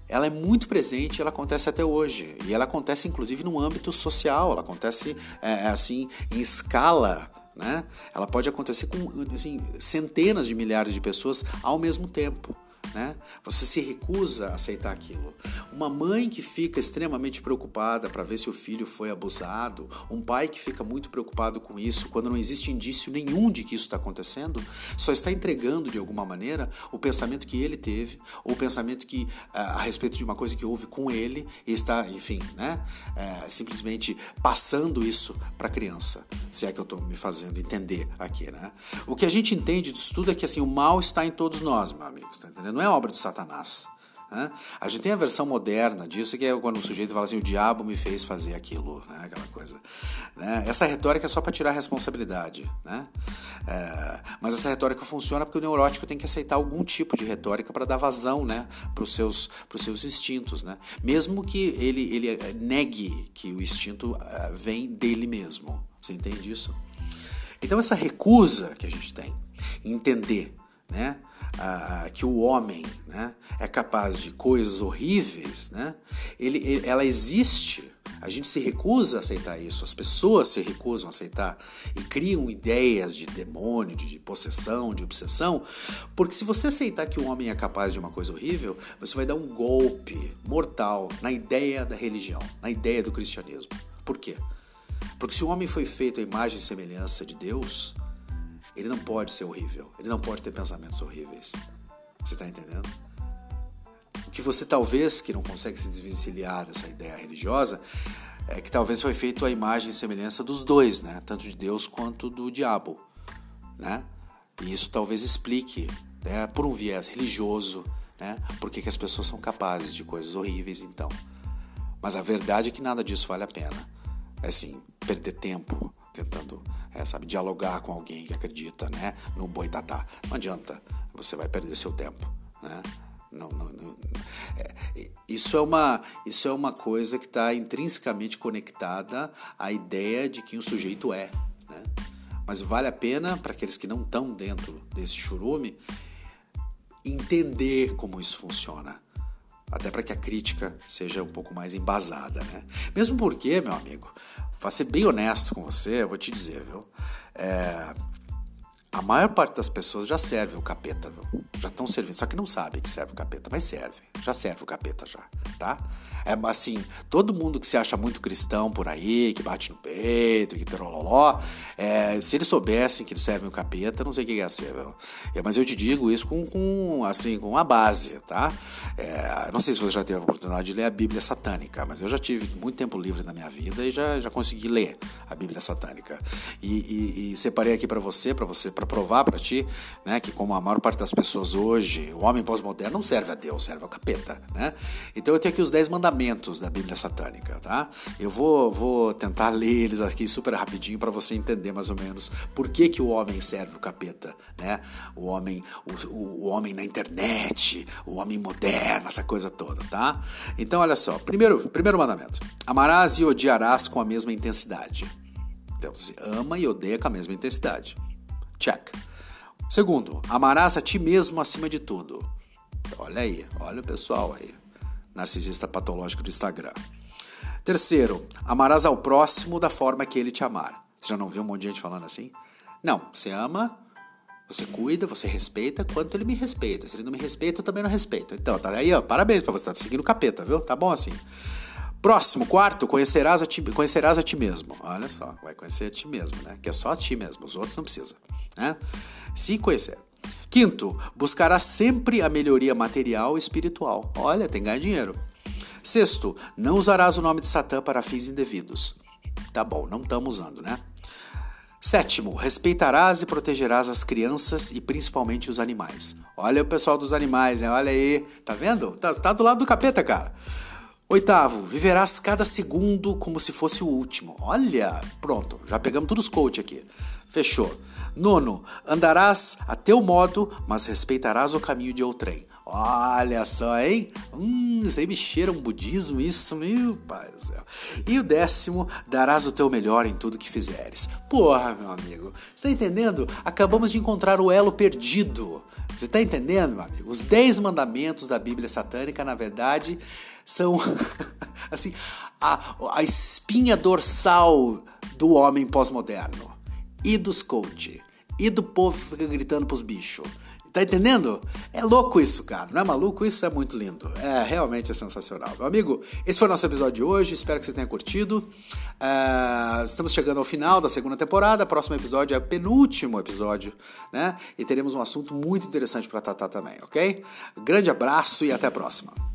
Ela é muito presente, ela acontece até hoje e ela acontece inclusive no âmbito social, ela acontece é, assim em escala né? Ela pode acontecer com assim, centenas de milhares de pessoas ao mesmo tempo. Né? Você se recusa a aceitar aquilo. Uma mãe que fica extremamente preocupada para ver se o filho foi abusado, um pai que fica muito preocupado com isso, quando não existe indício nenhum de que isso está acontecendo, só está entregando de alguma maneira o pensamento que ele teve, ou o pensamento que a, a respeito de uma coisa que houve com ele e está, enfim, né, é, simplesmente passando isso para a criança, se é que eu estou me fazendo entender aqui, né? O que a gente entende disso tudo é que assim o mal está em todos nós, meu amigo, está entendendo? Não é obra de Satanás. Né? A gente tem a versão moderna disso, que é quando o sujeito fala assim: o diabo me fez fazer aquilo, né? aquela coisa. Né? Essa retórica é só para tirar a responsabilidade. Né? É, mas essa retórica funciona porque o neurótico tem que aceitar algum tipo de retórica para dar vazão né? para os seus, seus instintos. Né? Mesmo que ele, ele eh, negue que o instinto uh, vem dele mesmo. Você entende isso? Então, essa recusa que a gente tem em entender né? Ah, que o homem né, é capaz de coisas horríveis, né, ele, ele, ela existe. A gente se recusa a aceitar isso, as pessoas se recusam a aceitar e criam ideias de demônio, de possessão, de obsessão, porque se você aceitar que o homem é capaz de uma coisa horrível, você vai dar um golpe mortal na ideia da religião, na ideia do cristianismo. Por quê? Porque se o homem foi feito à imagem e semelhança de Deus, ele não pode ser horrível. Ele não pode ter pensamentos horríveis. Você está entendendo? O que você talvez, que não consegue se desvencilhar dessa ideia religiosa, é que talvez foi feito a imagem e semelhança dos dois, né? Tanto de Deus quanto do diabo, né? E isso talvez explique, né, por um viés religioso, né, por que as pessoas são capazes de coisas horríveis, então. Mas a verdade é que nada disso vale a pena. Assim, perder tempo tentando é, sabe, dialogar com alguém que acredita né, no boitatá. Não adianta, você vai perder seu tempo. Né? Não, não, não é, isso, é uma, isso é uma coisa que está intrinsecamente conectada à ideia de quem o sujeito é. Né? Mas vale a pena, para aqueles que não estão dentro desse churume, entender como isso funciona. Até para que a crítica seja um pouco mais embasada. Né? Mesmo porque, meu amigo, Vou ser bem honesto com você, eu vou te dizer, viu? É, a maior parte das pessoas já serve o capeta, viu? Já estão servindo, só que não sabem que serve o capeta, mas serve. Já serve o capeta já, tá? É assim, todo mundo que se acha muito cristão por aí, que bate no peito, que trololó, é, se eles soubessem que eles servem o capeta, não sei o que ia ser? É, mas eu te digo isso com, com assim, com a base, tá? É, não sei se você já teve a oportunidade de ler a Bíblia satânica, mas eu já tive muito tempo livre na minha vida e já, já consegui ler a Bíblia satânica. E, e, e separei aqui para você, para você, para provar para ti, né, que como a maior parte das pessoas hoje, o homem pós-moderno não serve a Deus, serve ao capeta, né? Então eu tenho aqui os 10 mandamentos mandamentos da Bíblia satânica, tá? Eu vou, vou tentar ler eles aqui super rapidinho para você entender mais ou menos por que, que o homem serve o capeta, né? O homem, o, o, homem na internet, o homem moderno, essa coisa toda, tá? Então, olha só, primeiro, primeiro mandamento: amarás e odiarás com a mesma intensidade. Então, você ama e odeia com a mesma intensidade. Check. Segundo, amarás a ti mesmo acima de tudo. Olha aí, olha o pessoal aí narcisista patológico do Instagram. Terceiro, amarás ao próximo da forma que ele te amar. Você já não viu um monte de gente falando assim? Não, você ama, você cuida, você respeita quanto ele me respeita. Se ele não me respeita, eu também não respeito. Então, tá aí, ó, parabéns pra você, tá seguindo o capeta, viu? Tá bom assim. Próximo, quarto, conhecerás a, ti, conhecerás a ti mesmo. Olha só, vai conhecer a ti mesmo, né? Que é só a ti mesmo, os outros não precisa, né? Se conhecer. Quinto, buscará sempre a melhoria material e espiritual. Olha, tem ganhar dinheiro. Sexto, não usarás o nome de Satã para fins indevidos. Tá bom, não estamos usando, né? Sétimo, respeitarás e protegerás as crianças e principalmente os animais. Olha o pessoal dos animais, né? Olha aí, tá vendo? Tá, tá do lado do capeta, cara. Oitavo, viverás cada segundo como se fosse o último. Olha, pronto, já pegamos todos os coach aqui. Fechou. Nono, andarás a teu modo, mas respeitarás o caminho de outrem. Olha só, hein? Hum, isso aí me cheira um budismo, isso, meu pai do céu. E o décimo, darás o teu melhor em tudo que fizeres. Porra, meu amigo, você tá entendendo? Acabamos de encontrar o elo perdido. Você tá entendendo, meu amigo? Os dez mandamentos da Bíblia satânica, na verdade, são assim a, a espinha dorsal do homem pós-moderno e dos coach e do povo que fica gritando pros bichos. Tá entendendo? É louco isso, cara. Não é maluco? Isso é muito lindo. É, realmente é sensacional. Meu amigo, esse foi o nosso episódio de hoje. Espero que você tenha curtido. Uh, estamos chegando ao final da segunda temporada. O próximo episódio é o penúltimo episódio, né? E teremos um assunto muito interessante para tratar também, ok? Grande abraço e até a próxima.